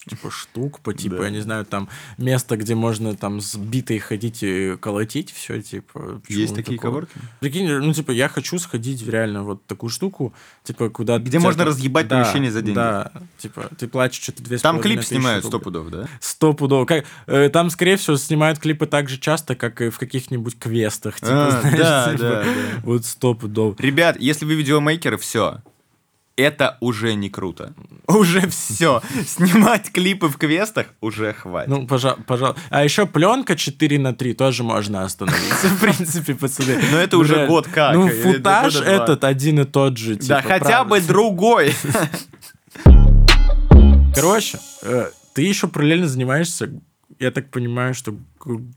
типа штук, по типу, Да. я не знаю, там место, где можно там с битой ходить и колотить, все, типа. Есть такие такого? коворкинги? Прикинь, ну, типа, я хочу сходить в реально вот такую штуку, типа, куда... Где можно там- разъебать Да, помещение за деньги. Да, типа, ты платишь что-то две Там клип снимают сто пудов, да? Сто пудов. Как, э, там, скорее всего, снимают клипы так же часто, как и в каких-нибудь квестах. Типа, А, знаешь, да, типа, да, да. Вот сто пудов. Ребят, если вы видеомейкеры, все. Это уже не круто. <laughs> Уже все. Снимать клипы в квестах уже хватит. Ну, пожалуйста. А еще пленка 4 на 3 тоже можно остановиться, <laughs> в принципе, пацаны. Но это уже год как, Ну, или футаж этот один и тот же. да, типа, хотя бы другой. Короче, э, ты еще параллельно занимаешься, я так понимаю, что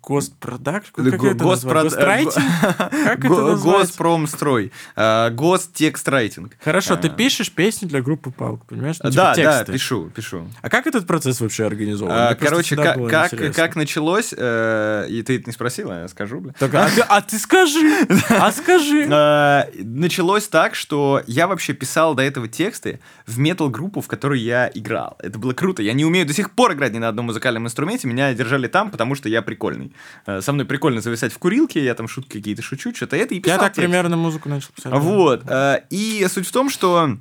Госпродакт? Го- Как это госпрод-? Гострайтинг? <laughs> Как это Го- назвать? Госпромстрой. А, Гостекст-райтинг. Хорошо, ты А. пишешь песню для группы Палк, понимаешь? Ну, типа Да, да, тексты. пишу, пишу. А как этот процесс вообще организован? А, Короче, как, началось, э, и ты не спросила, я скажу, бля. Так, а, ты, а ты скажи, а скажи. <laughs> Э, Началось так, что я вообще писал до этого тексты в метал-группу, в которой я играл. Это было круто. Я не умею до сих пор играть ни на одном музыкальном инструменте. Меня держали там, потому что я прикольный. Э, Со мной прикольно зависать в курилке, я там шутки какие-то шучу, что-то это, и писал Я так текст. примерно музыку начал писать. Вот. э, И суть в том, что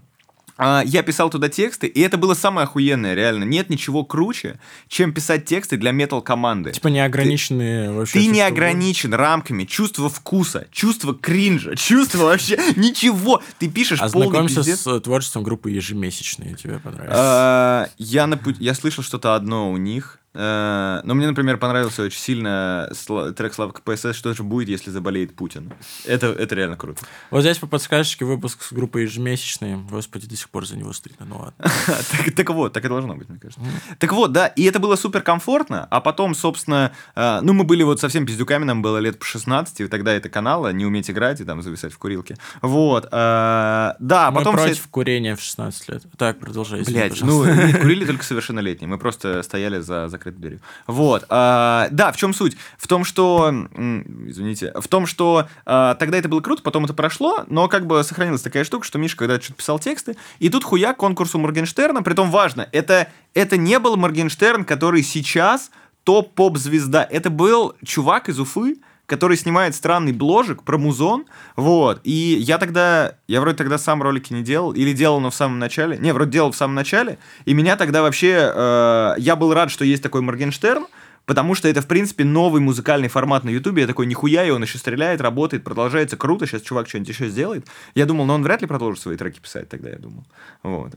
а, я писал туда тексты, и это было самое охуенное, реально. Нет ничего круче, чем писать тексты для метал-команды. Типа неограниченные вообще. Ты не ограничен рамками чувства вкуса, чувства кринжа, <laughs> чувства вообще ничего. Ты пишешь полный Ознакомься с э, творчеством группы ежемесячные, тебе понравилось. А, Я, на пу- я слышал что-то одно у них. Э, Но мне, например, понравился очень сильно трек Слава КПСС «Что же будет, если заболеет Путин». Это, это реально круто. Вот здесь по подсказочке выпуск с группой ежемесячные. Господи, до сих пор за него стыдно. Ну ладно. <laughs> так, так вот, так и должно быть, мне кажется. Так вот, да, и это было супер комфортно, а потом, собственно, э, ну, мы были вот совсем пиздюками, нам было лет по 16, и тогда это канала, не уметь играть и там зависать в курилке. Вот, э, да, а Мы потом... вся против курения в 16 лет. Так, продолжай. Блять, ну, курили только совершеннолетние. Мы просто стояли за закрытой дверью. Вот. а, да, в чем суть? В том, что... Извините. В том, что а, тогда это было круто, потом это прошло, но как бы сохранилась такая штука, что Миша когда что-то писал тексты, и тут хуя конкурс у Моргенштерна, притом важно, это, это не был Моргенштерн, который сейчас топ-поп-звезда. Это был чувак из Уфы, который снимает странный бложик про музон, вот, и я тогда, я вроде тогда сам ролики не делал, или делал, но в самом начале, не, вроде делал в самом начале, и меня тогда вообще, э, я был рад, что есть такой Моргенштерн, Потому что это, в принципе, новый музыкальный формат на Ютубе. Я такой, нихуя, и он еще стреляет, работает, продолжается круто. Сейчас чувак что-нибудь еще сделает. Я думал, но он вряд ли продолжит свои треки писать тогда, я думал. Вот.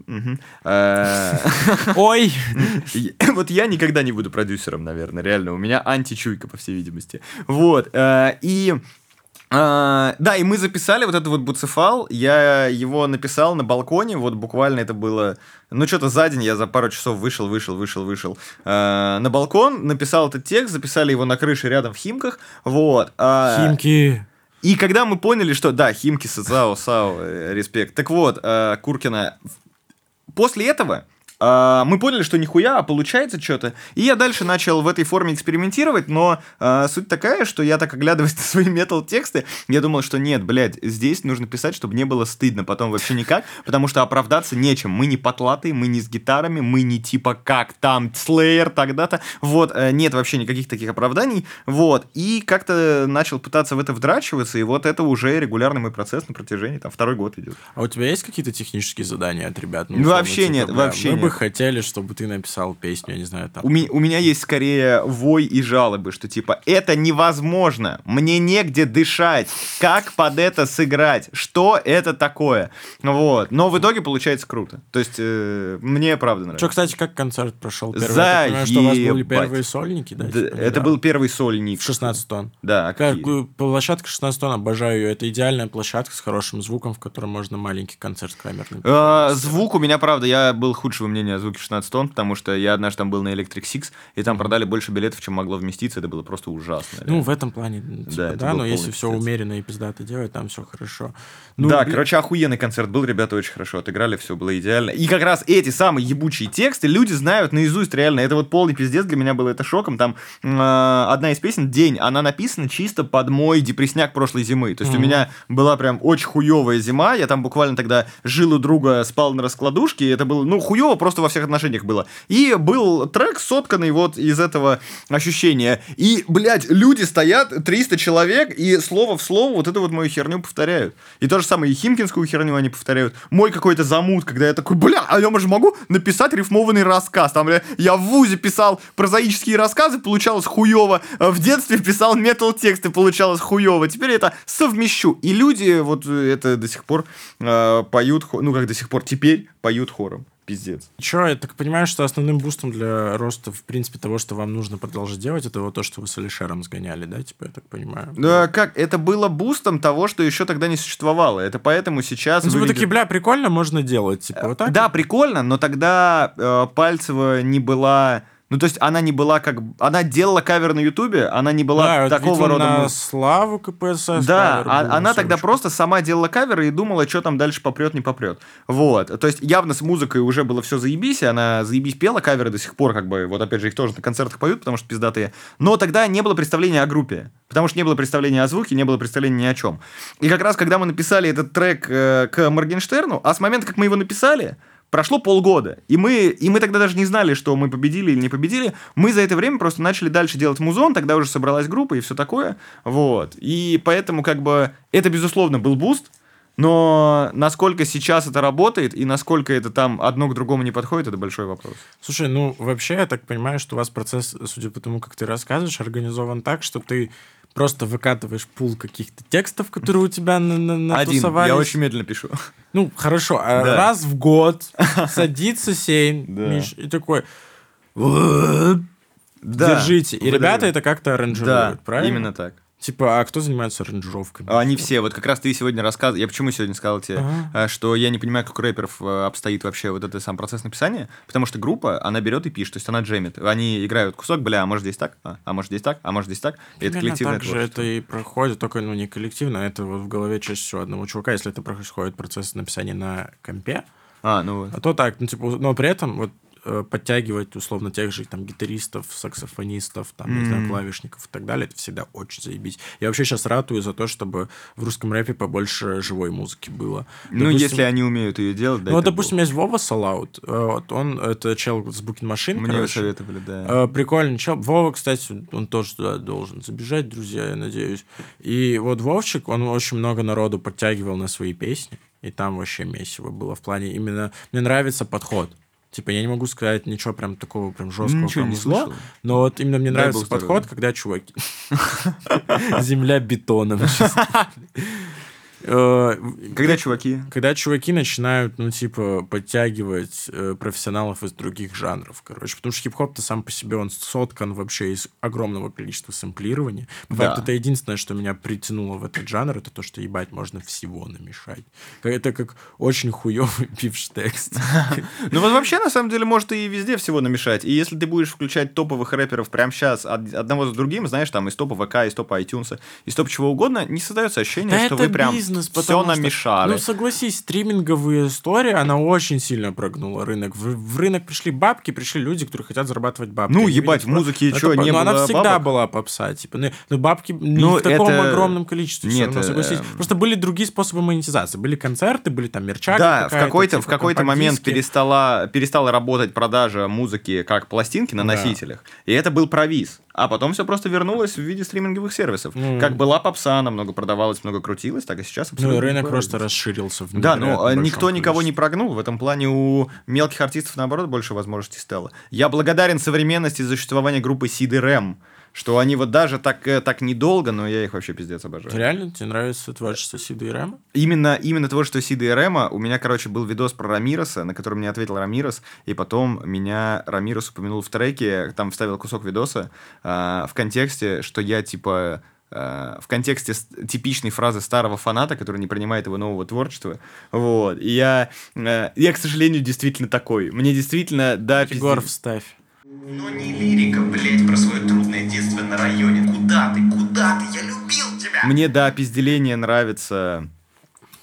Э, <laughs> Ой! <laughs> Вот я никогда не буду продюсером, наверное, реально. У меня античуйка, по всей видимости. Вот. э, И... э, Да, и мы записали вот этот вот буцефал. Я его написал на балконе. Вот буквально это было... Ну, что-то за день я за пару часов вышел, вышел, вышел, вышел э, на балкон, написал этот текст, записали его на крыше рядом в Химках. Вот. а, Химки. и когда мы поняли, что да, Химки, Сао, Сао, э, респект. Так вот, э, Куркина. После этого э, мы поняли, что нихуя, а получается что-то. И я дальше начал в этой форме экспериментировать, но э, суть такая, что я так оглядываясь <laughs> на свои метал-тексты, я думал, что нет, блядь, здесь нужно писать, чтобы не было стыдно потом вообще никак, потому что оправдаться нечем. Мы не потлатые, мы не с гитарами, мы не типа как там Slayer тогда-то. Вот, э, нет вообще никаких таких оправданий. Вот, и как-то начал пытаться в это вдрачиваться, и вот это уже регулярный мой процесс на протяжении, там, второй год идет. А у тебя есть какие-то технические задания от ребят? Ну, условно, вообще нет, бля, вообще Мы бы нет. хотели, чтобы ты написал песню, я не знаю, там. У, ми- у меня есть скорее вой и жалобы, что типа это невозможно, мне негде дышать, как под это сыграть, что это такое, вот. Но в итоге получается круто. То есть э, мне правда нравится. Что, кстати, как концерт прошел? Первый? Я так понимаю, что у вас были первые сольники, да? Да, типа, это недавно? был первый сольник. в 16 тонн. Да, а Как, площадка 16 тонн, обожаю ее. Это идеальная площадка с хорошим звуком, в котором можно маленький концерт камерный. Э, звук у меня, правда, я был худшего мнения о звуке 16 тонн, потому что я однажды там был на Electric Six, и там продали больше билетов, чем могло вместиться. Это было просто ужасно. Ну, реально. в этом плане, типа, Да, да, но если все пиздец. умеренно и пиздато делать, там все хорошо. Ну, да, бля- короче, охуенный концерт был, ребята очень хорошо отыграли, все было идеально. И как раз эти самые ебучие тексты люди знают наизусть, реально. Это вот полный пиздец для меня было это шоком. Там э, одна из песен «День», она написана чисто под мой депресняк прошлой зимы. То есть у меня была прям очень хуевая зима, я там буквально тогда жил у друга, спал на раскладушке, и это было, ну, хуево просто во всех отношениях было. И был трек, сотканный вот из этого ощущения. И, блядь, люди стоят, 300 человек, и слово в слово вот эту вот мою херню повторяют. И то же самое и химкинскую херню они повторяют. Мой какой-то замут, когда я такой, бля, а я же могу написать рифмованный рассказ. Там, бля, я в ВУЗе писал прозаические рассказы, получалось хуево. В детстве писал метал-тексты, получалось хуево. Теперь это совмещу. И люди вот это до сих пор э, поют, ну как до сих пор, теперь поют хором. Пиздец. Че, я так понимаю, что основным бустом для роста, в принципе, того, что вам нужно продолжать делать, это вот то, что вы с Алишером сгоняли, да, типа, я так понимаю? Да, как? Это было бустом того, что еще тогда не существовало. Это поэтому сейчас Ну, типа, выглядит- такие, бля, прикольно, можно делать, типа, вот так? Да, прикольно, но тогда э, Пальцева не была Ну, то есть она не была как... Она делала кавер на Ютубе, она не была Да, такого рода... на славу КПСС. Да, а- был, она тогда просто сама делала каверы и думала, что там дальше попрет, не попрет. Вот. То есть явно с музыкой уже было все заебись, и она заебись пела каверы до сих пор, как бы, вот опять же, их тоже на концертах поют, потому что пиздатые. Но тогда не было представления о группе, потому что не было представления о звуке, не было представления ни о чем. И как раз, когда мы написали этот трек э, к Моргенштерну, а с момента, как мы его написали, Прошло полгода, и мы, и мы тогда даже не знали, что мы победили или не победили. Мы за это время просто начали дальше делать музон, тогда уже собралась группа и все такое. Вот. И поэтому, как бы, это, безусловно, был boost, но насколько сейчас это работает и насколько это там одно к другому не подходит, это большой вопрос. Слушай, ну вообще я так понимаю, что у вас процесс, судя по тому, как ты рассказываешь, организован так, что ты просто выкатываешь пул каких-то текстов, которые у тебя на на Один. натусовались. Я очень медленно пишу. Ну, хорошо, а Да. раз в год <laughs> садится Сейн, Да. Миш, и такой... «Вот, Держите. И Выдаю. ребята это как-то Да, аранжируют, правильно? именно так. Типа, а кто занимается аранжировками? А Они все, вот как раз ты сегодня рассказывал, я почему сегодня сказал тебе, Ага. э, что я не понимаю, как у рэперов э, обстоит вообще вот этот сам процесс написания, потому что группа, она берет и пишет, то есть она джемит. Они играют кусок, бля, а может здесь так, а, а может здесь так, а может здесь так, и это коллективное так же творчество. это и проходит, только ну, не коллективно, а это вот в голове чаще всего одного чувака, если это происходит процесс написания на компе, А, ну вот. а то так, ну, типа, но при этом вот подтягивать, условно, тех же там гитаристов, саксофонистов, там, не знаю, клавишников и так далее, это всегда очень заебись. Я вообще сейчас ратую за то, чтобы в русском рэпе побольше живой музыки было. Ну, Допустим, если они умеют ее делать, да. Ну, допустим, есть Вова Салаут. э, Вот он, это чел с Booking Machine, Мне короче. советовали, да. Э, Прикольный чел. Вова, кстати, он тоже туда должен забежать, друзья, я надеюсь. И вот Вовчик, он очень много народу подтягивал на свои песни. И там вообще месиво было в плане именно... Мне нравится подход. Типа, я не могу сказать ничего прям такого прям жесткого Ничего не музло, слышал. но вот именно мне Дай нравится подход, здоровья. когда чуваки... <laughs> <laughs> Земля бетоном. <laughs> Э, Когда чуваки... когда чуваки начинают, ну, типа, подтягивать э, профессионалов из других жанров, короче. Потому что хип-хоп-то сам по себе, он соткан вообще из огромного количества сэмплирования. По Да. факту, это единственное, что меня притянуло в этот жанр, это то, что, ебать, можно всего намешать. Это как очень хуёвый <laughs> пивштекст. <laughs> Ну вот вообще, на самом деле, может и везде всего намешать. И если ты будешь включать топовых рэперов прямо сейчас одного за другим, знаешь, там из топа ВК, из топа iTunes, из топа чего угодно, не создается ощущение, что вы прям бизнес, все потому что- намешали. Ну, согласись, стриминговая история, она очень сильно прогнула рынок. В, в рынок пришли бабки, пришли люди, которые хотят зарабатывать бабки. Ну, Они ебать, в музыке это чё, по- не ну, она было всегда бабок? была попса, типа, ну, ну, бабки не Ну, в таком это- огромном количестве, Нет, равно, согласись. эм. Просто были другие способы монетизации. Были концерты, были там мерчак Да, в какой-то, типа, в какой-то момент перестала, перестала работать продажа музыки как пластинки на Да. носителях. И это был провис. А потом все просто вернулось в виде стриминговых сервисов. Ну. Как была попса, она много продавалась, много крутилась, так и сейчас Ну, абсолютно и рынок просто расширился в Да, но никто никого не прогнул. В этом плане у мелких артистов, наоборот, больше возможностей стало. Я благодарен современности за существование группы Рэм, что они вот даже так, э, так недолго, но я их вообще пиздец обожаю. Реально? Тебе нравится творчество Рэма? Именно, именно того, что Сида и Рема, у меня, короче, был видос про Рамироса, на который мне ответил Рамирос, и потом меня Рамирос упомянул в треке, там вставил кусок видоса а, в контексте, что я, типа, в контексте типичной фразы старого фаната, который не принимает его нового творчества. Вот. И я, э, я, к сожалению, действительно такой. Мне действительно, да, Егор, пиздец. вставь. Но не лирика, блять, про свое трудное детство на районе. Куда ты, куда ты? Я любил тебя! Мне до опизделения нравится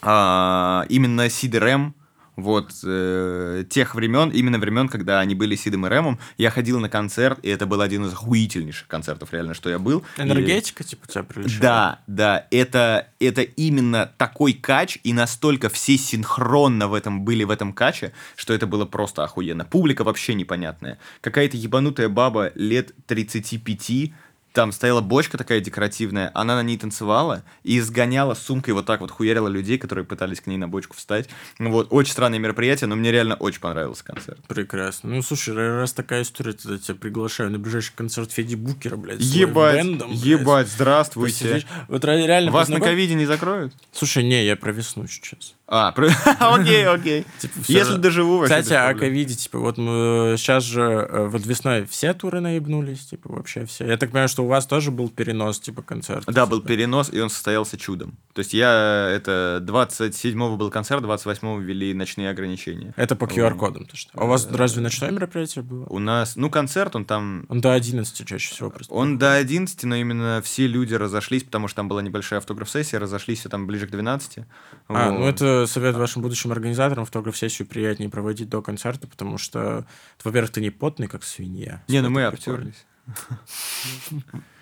а, именно Сид и Рэм. Вот э, тех времен, именно времен, когда они были Сидом и Рэмом, я ходил на концерт, и это был один из охуительнейших концертов, реально, что я был. И- Энергетика, типа, тебя привлечет? Да, да, это, это именно такой кач, и настолько все синхронно в этом были в этом каче, что это было просто охуенно. Публика вообще непонятная. Какая-то ебанутая баба лет 35, там стояла бочка такая декоративная, она на ней танцевала и изгоняла сумкой вот так вот, хуярила людей, которые пытались к ней на бочку встать. Ну Вот, очень странное мероприятие, но мне реально очень понравился концерт. Прекрасно. Ну, слушай, раз такая история, тогда тебя приглашаю на ближайший концерт Феди Букера, блядь. Ебать, live band ом, блядь. ебать, здравствуйте. Посидишь. Вот ре- реально Вас на познаком- ковиде не закроют? Слушай, не, я про весну сейчас. А, <laughs> окей, окей. <laughs> Типа, Если же- доживу, вообще Кстати, без о ковиде, типа, вот мы сейчас же э, вот весной все туры наебнулись, типа, вообще все. Я так понимаю, что у вас тоже был перенос, типа, концерта. Да, был перенос, и он состоялся чудом. То есть я, это 27-го был концерт, 28-го ввели ночные ограничения. Это по QR-кодам. то что. А у вас разве ночное мероприятие было? У нас, ну, концерт, он там... Он до 11 чаще всего просто. Он до 11, но именно все люди разошлись, потому что там была небольшая автограф-сессия, разошлись все там ближе к 12. А, ну это совет вашим будущим организаторам автограф-сессию приятнее проводить до концерта, потому что, во-первых, ты не потный, как свинья. Не, ну мы обтерлись. <laughs>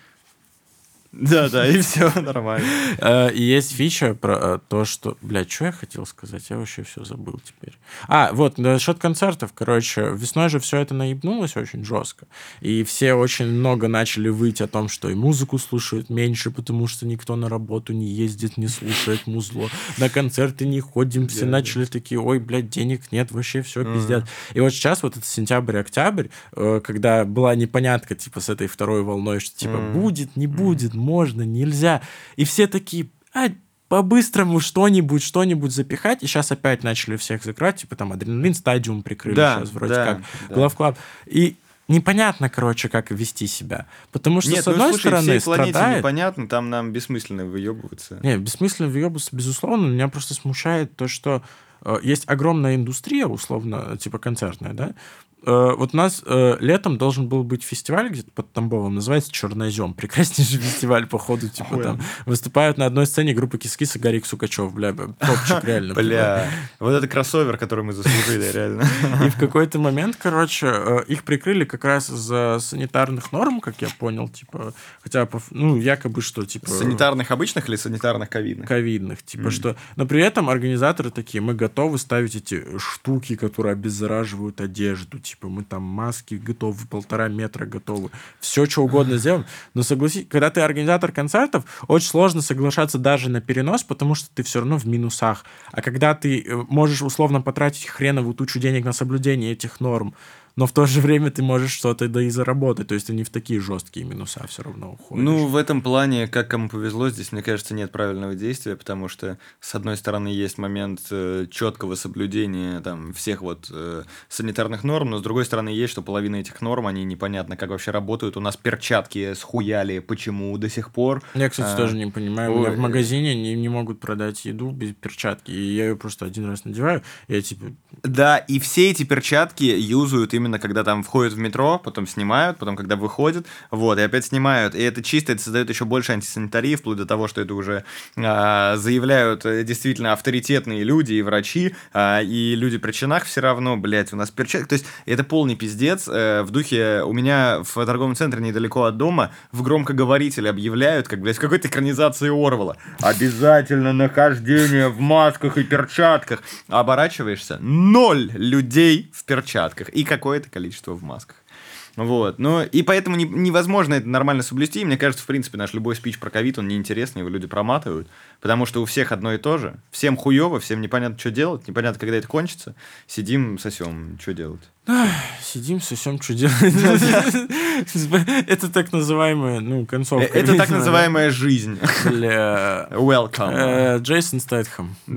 Да, да, и все <laughs> нормально. Э, И есть фича про э, то, что... Блядь, что я хотел сказать? Я вообще все забыл теперь. А, вот, насчет концертов, короче, весной же все это наебнулось очень жестко. И все очень много начали выть о том, что и музыку слушают меньше, потому что никто на работу не ездит, не слушает музло. На концерты не ходим. Все начали такие, ой, блядь, денег нет, вообще все пиздят. И вот сейчас вот это сентябрь-октябрь, э, когда была непонятка, типа, с этой второй волной, что, типа, будет, не будет, можно, нельзя. И все такие, а, по-быстрому что-нибудь, что-нибудь запихать, и сейчас опять начали всех закрывать, типа, там, Adrenaline Stadium прикрыли Да, сейчас вроде да, как, да. Глав Club. И непонятно, короче, как вести себя. Потому что, Нет, с ну одной слушай, стороны, всей страдает... непонятно, там нам бессмысленно выебываться. Не, бессмысленно выебываться, безусловно. Меня просто смущает то, что э, есть огромная индустрия, условно, типа концертная, да? Э, вот у нас э, летом должен был быть фестиваль где-то под Тамбовом, называется «Чернозем». Прекраснейший <laughs> фестиваль, походу, типа там выступают на одной сцене группа Кис-Кис и Гарик Сукачев, бля, топчик <laughs> реально. Бля, вот это кроссовер, который мы заслужили, <laughs> реально. И в какой-то момент, короче, э, их прикрыли как раз из-за санитарных норм, как я понял, типа, хотя, ну, якобы что, типа... Санитарных обычных или санитарных ковидных? ковидных, типа что, но при этом организаторы такие, мы готовы ставить эти штуки, которые обеззараживают одежду, типа мы там маски готовы, полтора метра готовы, все что угодно сделаем, но согласись, когда ты организатор концертов, очень сложно соглашаться даже на перенос, потому что ты все равно в минусах, а когда ты э, можешь условно потратить хреновую тучу денег на соблюдение этих норм, но в то же время ты можешь что-то да и заработать, то есть ты не в такие жесткие минуса все равно уходишь. Ну, в этом плане, как кому повезло, здесь, мне кажется, нет правильного действия, потому что, с одной стороны, есть момент э, четкого соблюдения там, всех вот э, санитарных норм, но с другой стороны, есть, что половина этих норм, они непонятно, как вообще работают. У нас перчатки схуяли, почему до сих пор. Я, кстати, А, тоже не понимаю. У меня в магазине не, не могут продать еду без перчатки. И я ее просто один раз надеваю, и я типа... Да, и все эти перчатки юзают именно когда там входят в метро, потом снимают, потом когда выходят, вот, и опять снимают. И это чисто, это создает еще больше антисанитарии, вплоть до того, что это уже а, заявляют э, действительно авторитетные люди и врачи, а, и люди при чинах все равно, блядь, у нас перчатки. То есть это полный пиздец. э, в духе, у меня в торговом центре недалеко от дома в громкоговорителе объявляют, как, блядь, в какой-то экранизации Орвала. Обязательно нахождение в масках и перчатках. Оборачиваешься, ноль людей в перчатках и какое-то количество в масках. Вот, ну и поэтому не- невозможно это нормально соблюсти. И мне кажется, в принципе, наш любой спич про ковид, он неинтересный, его люди проматывают, потому что у всех одно и то же. Всем хуево, всем непонятно, что делать, непонятно, когда это кончится. Сидим, сосем, что делать. Сидим, сосем, что делать. <laughs> Это так называемая, ну, концовка. Это так называемая жизнь. Welcome. Э, Джейсон Стэтхэм. <laughs>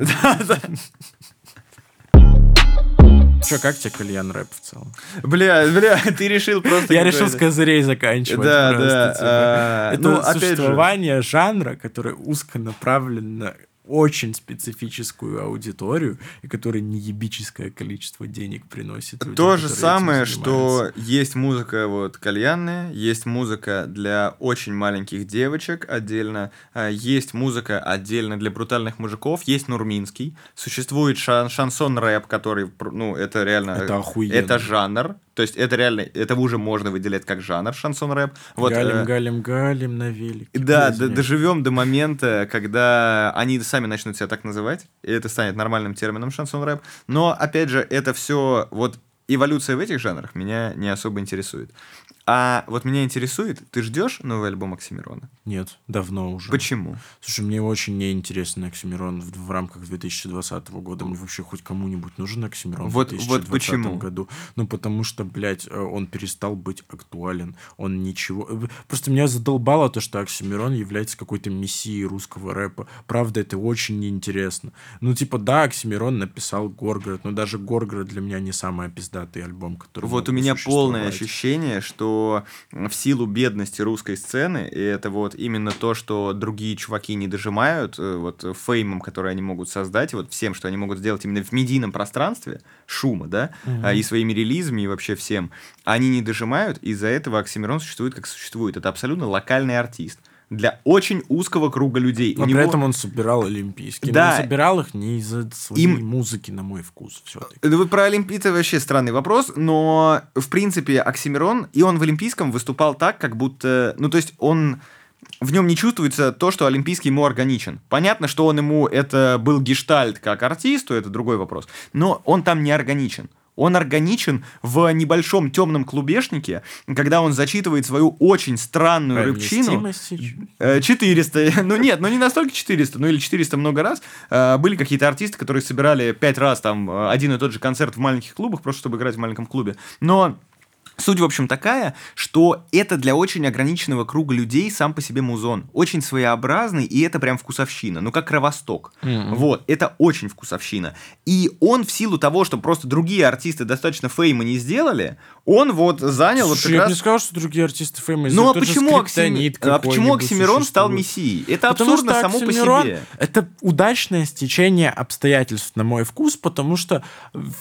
Че, как тебе кальян рэп в целом? Бля, бля, <laughs> ты решил просто... Я решил с козырей заканчивать. Да, просто, да, типа. а, Это ну, существование жанра, который узко направлен на очень специфическую аудиторию, и который неебическое количество денег приносит. людям, То же самое, что есть музыка вот кальянная, есть музыка для очень маленьких девочек отдельно, а, есть музыка отдельно для брутальных мужиков, есть Нурминский, существует шан- шансон-рэп, который, пр- ну, это реально... Это охуенно. Это жанр, то есть это реально, это уже можно выделять как жанр шансон-рэп. Вот, галим, э, галим, галим на велике. да, д- доживем до момента, когда они сами начнут себя так называть, и это станет нормальным термином шансон рэп. Но, опять же, это все вот эволюция в этих жанрах меня не особо интересует. А вот меня интересует, ты ждешь новый альбом Оксимирона? Нет, давно уже. Почему? Слушай, мне очень неинтересен Оксимирон в, в рамках 2020 года. Мне вообще хоть кому-нибудь нужен Оксимирон Вот- в вот 2020 почему? году? Ну, потому что, блядь, э, он перестал быть актуален. Он ничего... э, Просто меня задолбало то, что Оксимирон является какой-то мессией русского рэпа. Правда, это очень неинтересно. Ну, типа, да, Оксимирон написал Горгород, но даже Горгород для меня не самый пиздатый альбом, который Вот у меня полное ощущение, что в силу бедности русской сцены, и это вот именно то, что другие чуваки не дожимают, э, вот феймом, который они могут создать, вот всем, что они могут сделать именно в медийном пространстве, шума, да, а, и своими релизами, и вообще всем, они не дожимают, из-за этого Оксимирон существует, как существует. Это абсолютно локальный артист для очень узкого круга людей. Но У при него- этом он собирал олимпийские. Да. Но он собирал их не из-за своей Им- музыки, на мой вкус, все-таки. Да вы про Олимпийцы вообще странный вопрос, но в принципе Оксимирон, и он в Олимпийском выступал так, как будто, ну то есть он в нем не чувствуется то, что Олимпийский ему органичен. Понятно, что он ему это был гештальт как артисту, это другой вопрос, но он там не органичен. Он органичен в небольшом темном клубешнике, когда он зачитывает свою очень странную рыбчину. Совместимость чуть-чуть. Э, 400. <laughs> Ну нет, ну не настолько 400, ну или 400 много раз. Э, Были какие-то артисты, которые собирали 5 раз там э, один и тот же концерт в маленьких клубах, просто чтобы играть в маленьком клубе. Но Суть, в общем, такая, что это для очень ограниченного круга людей сам по себе музон. Очень своеобразный, и это прям вкусовщина. Ну, как кровосток. Вот, это очень вкусовщина. И он в силу того, что просто другие артисты достаточно fame а не сделали, он вот занял вот Слушай, как я бы раз... не сказал, что другие артисты fame а Ну а почему, Оксими- а почему Оксимирон стал мессией? Это Потому абсурдно что само по себе. Это удачное стечение обстоятельств, на мой вкус, потому что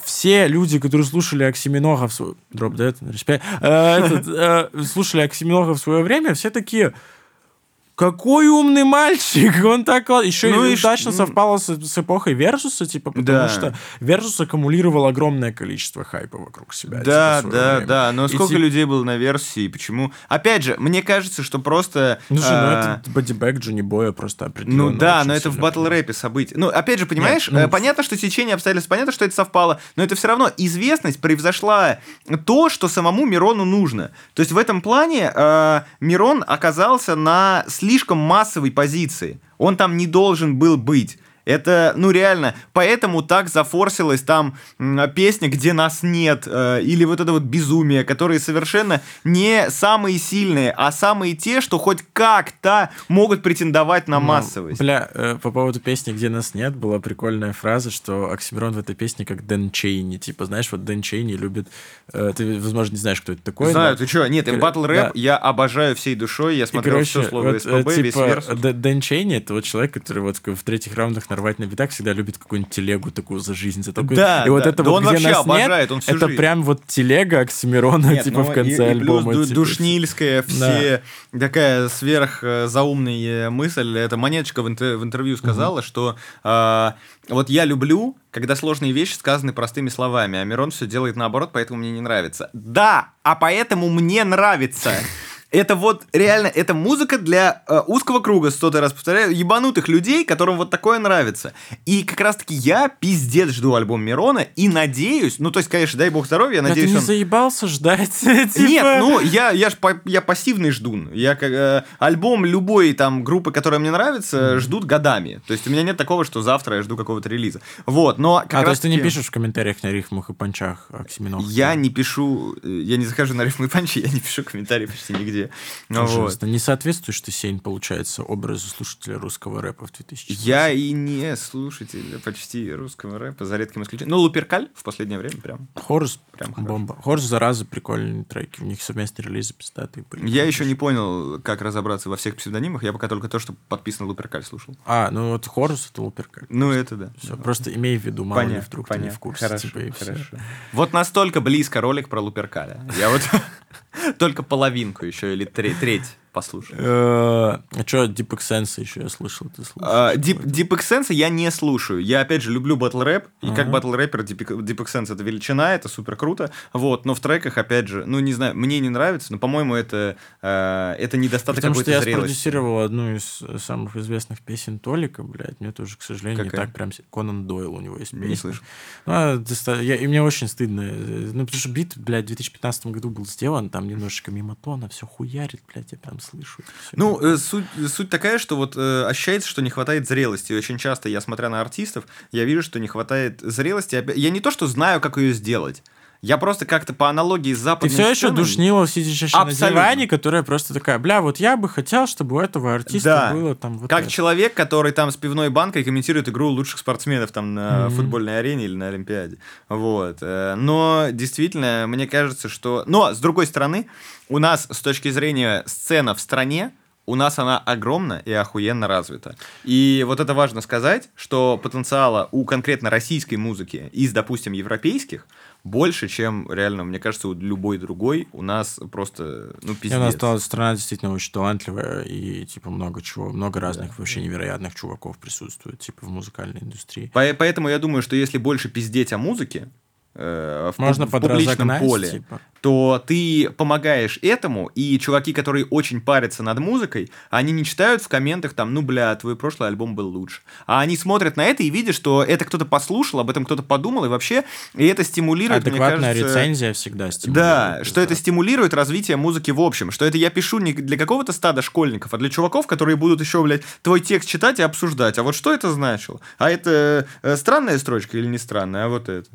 все люди, которые слушали Оксимирона в свое... Дроп, да, это? Слушали Оксимирона в свое время, все такие... Какой умный мальчик! <laughs> Он так... Еще Ну и ш- удачно м. совпало с, с эпохой Версуса, типа, потому Да. что Версус аккумулировал огромное количество хайпа вокруг себя. Да, типа, в своё да, время. да. Но И сколько типа- людей было на версии, почему? Опять же, мне кажется, что просто... Ну, ну а, это бодибэк Джонни Боя просто определенно. Ну да, но это в сильно батл рэпе событие. Ну, опять же, понимаешь, Нет, ну, э, понятно, что течение обстоятельств, понятно, что это совпало, но это все равно известность превзошла то, что самому Мирону нужно. То есть в этом плане э, Мирон оказался на слишком массовой позиции. Он там не должен был быть. Это, ну реально, поэтому так зафорсилась там песня, где нас нет, э, или вот это вот безумие, которые совершенно не самые сильные, а самые те, что хоть как-то могут претендовать на Ну, массовость. Бля, э, по поводу песни «Где нас нет» была прикольная фраза, что Оксимирон в этой песне как Дэн Чейни. Типа, знаешь, вот Дэн Чейни любит... э, ты, возможно, не знаешь, кто это такой. Знаю, но- ты что? Нет, батл рэп да. я обожаю всей душой, я смотрел короче, все слово вот, СПБ, э, весь типа, верс. Д- Дэн Чейни — это вот человек, который вот в третьих раундах нарвать на битах всегда любит какую-нибудь телегу такую за жизнь. За такую. Да, и вот да. это Да вот он «Где вообще нас обожает, нет», он всю это жизнь. прям вот телега Оксимирона, Нет, типа, ну, в конце и- и плюс альбома. типа, душнильская, все такая сверхзаумная мысль. Это Монеточка в, интер- в интервью сказала, что а, вот я люблю, когда сложные вещи сказаны простыми словами, а Мирон все делает наоборот, поэтому мне не нравится. Да, а поэтому мне нравится. <laughs> Это вот реально, это музыка для э, узкого круга, сотый раз повторяю, ебанутых людей, которым вот такое нравится. И как раз-таки я пиздец жду альбом Мирона и надеюсь, ну то есть, конечно, дай бог здоровья, я Да ты надеюсь, не он... заебался ждать? <laughs> типа? Нет, ну я, я ж я пассивный ждун. Я как э, альбом любой там группы, которая мне нравится, ждут годами. То есть у меня нет такого, что завтра я жду какого-то релиза. Вот, но как А, то есть ты не пишешь в комментариях на рифмах и панчах Оксиминога? Я не пишу, э, я не захожу на рифмы и панчи, я не пишу комментарии почти нигде. Ну, вот. Пожалуйста, не соответствуешь ты, Сень, получается, образу слушателя русского рэпа в 2000 Я и не слушатель почти русского рэпа, за редким исключением. Ну, Луперкаль в последнее время прям. Хорус Прям бомба. Хорус, зараза, прикольные треки. У них совместные релизы пиздатые были. Я еще не понял, как разобраться во всех псевдонимах, я пока только то, что подписано Луперкаль слушал. А, ну вот Хорус это Луперкаль. Ну, это да. Все, просто имей в виду, мало ли Понятно, вдруг ты не понятно. в курсе. Хорошо, типа, и хорошо. Вот настолько близко ролик про Луперкаля. Я вот <laughs> только половинку еще или тре- треть послушал. Э, А что, Deep X Sense еще я слышал, ты слушал? А, Deep, Deep X Sense я не слушаю. Я, опять же, люблю батл рэп. И как батл рэпер Deep, Deep X Sense это величина, это супер круто. Вот, но в треках, опять же, ну, не знаю, мне не нравится, но, по-моему, это, э, это недостаток Потому что я спродюсировал одну из самых известных песен Толика, блядь, мне тоже, к сожалению, Какая? не так прям... Конан Дойл у него есть Не песня. слышал. Ну, а, доста- я- и мне очень стыдно. э, Ну, потому что бит, блядь, в 2015 году был сделан, там немножечко мимо тона, все хуярит, блядь, я прям слышу. это всё. Ну, э, суть, суть такая, что вот э, ощущается, что не хватает зрелости. Очень часто я, смотря на артистов, я вижу, что не хватает зрелости. Я не то, что знаю, как ее сделать. Я просто как-то по аналогии с Ты западным все еще сценам- душнила, сидящая на диване, которая просто такая, бля, вот я бы хотел, чтобы у этого артиста Да. было там вот Как это». человек, который там с пивной банкой комментирует игру лучших спортсменов там на Мгм. футбольной арене или на Олимпиаде. Вот. Э, Но действительно, мне кажется, что... Но, с другой стороны, у нас с точки зрения сцена в стране, у нас она огромна и охуенно развита. И вот это важно сказать, что потенциала у конкретно российской музыки из, допустим, европейских больше, чем реально, мне кажется, у любой другой. У нас просто, ну, И пиздец. у нас стала страна действительно очень талантливая, и, типа, много чего, много разных вообще невероятных чуваков присутствует, типа, в музыкальной индустрии. По- Поэтому я думаю, что если больше пиздеть о музыке в, Можно в публичном поле, типа. то ты помогаешь этому, и чуваки, которые очень парятся над музыкой, они не читают в комментах там, ну, бля, твой прошлый альбом был лучше. А они смотрят на это и видят, что это кто-то послушал, об этом кто-то подумал, и вообще, и это стимулирует, мне Адекватная кажется... рецензия всегда стимулирует. Да, что это стимулирует развитие музыки в общем. Что это я пишу не для какого-то стада школьников, а для чуваков, которые будут еще, блядь, твой текст читать и обсуждать. А вот что это значило? А это э, странная строчка или не странная? А вот это.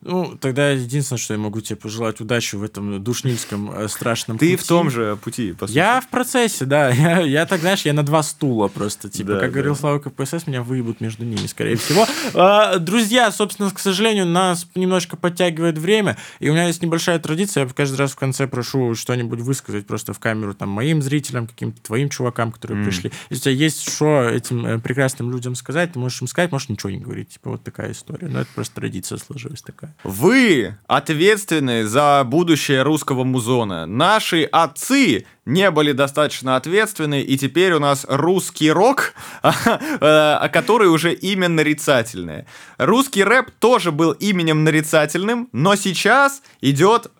Ну, тогда единственное, что я могу тебе пожелать удачи в этом душнильском э, страшном Ты пути. в том же пути, по сути. Я в процессе, да. <laughs> Я, я так, знаешь, я на два стула просто. Типа, Да, как да. говорил Слава КПСС, меня выебут между ними, скорее всего. А, Друзья, собственно, к сожалению, нас немножко подтягивает время. И у меня есть небольшая традиция. Я каждый раз в конце прошу что-нибудь высказать просто в камеру там моим зрителям, каким-то твоим чувакам, которые пришли. Если у тебя есть что этим э, прекрасным людям сказать, ты можешь им сказать, можешь ничего не говорить. Типа, вот такая история. Но это просто традиция сложилась такая. Вы ответственны за будущее русского музона. Наши отцы не были достаточно ответственны, и теперь у нас русский рок, а <laughs> который уже имя нарицательное. Русский рэп тоже был именем нарицательным, но сейчас идет э,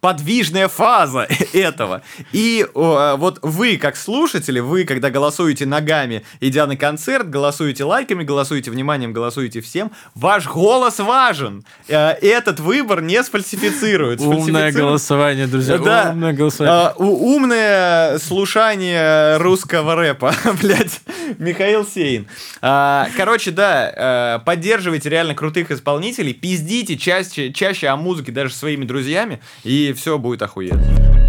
подвижная фаза <laughs> этого. И э, вот вы, как слушатели, вы, когда голосуете ногами, идя на концерт, голосуете лайками, голосуете вниманием, голосуете всем, ваш голос важен. Э, этот выбор не сфальсифицирует. Умное голосование, друзья. Да. Умное голосование. У- умное слушание русского рэпа, <laughs> блядь, Михаил Сейн. А, короче, да, э, поддерживайте реально крутых исполнителей, пиздите чаще, чаще о музыке даже своими друзьями, и все будет охуенно.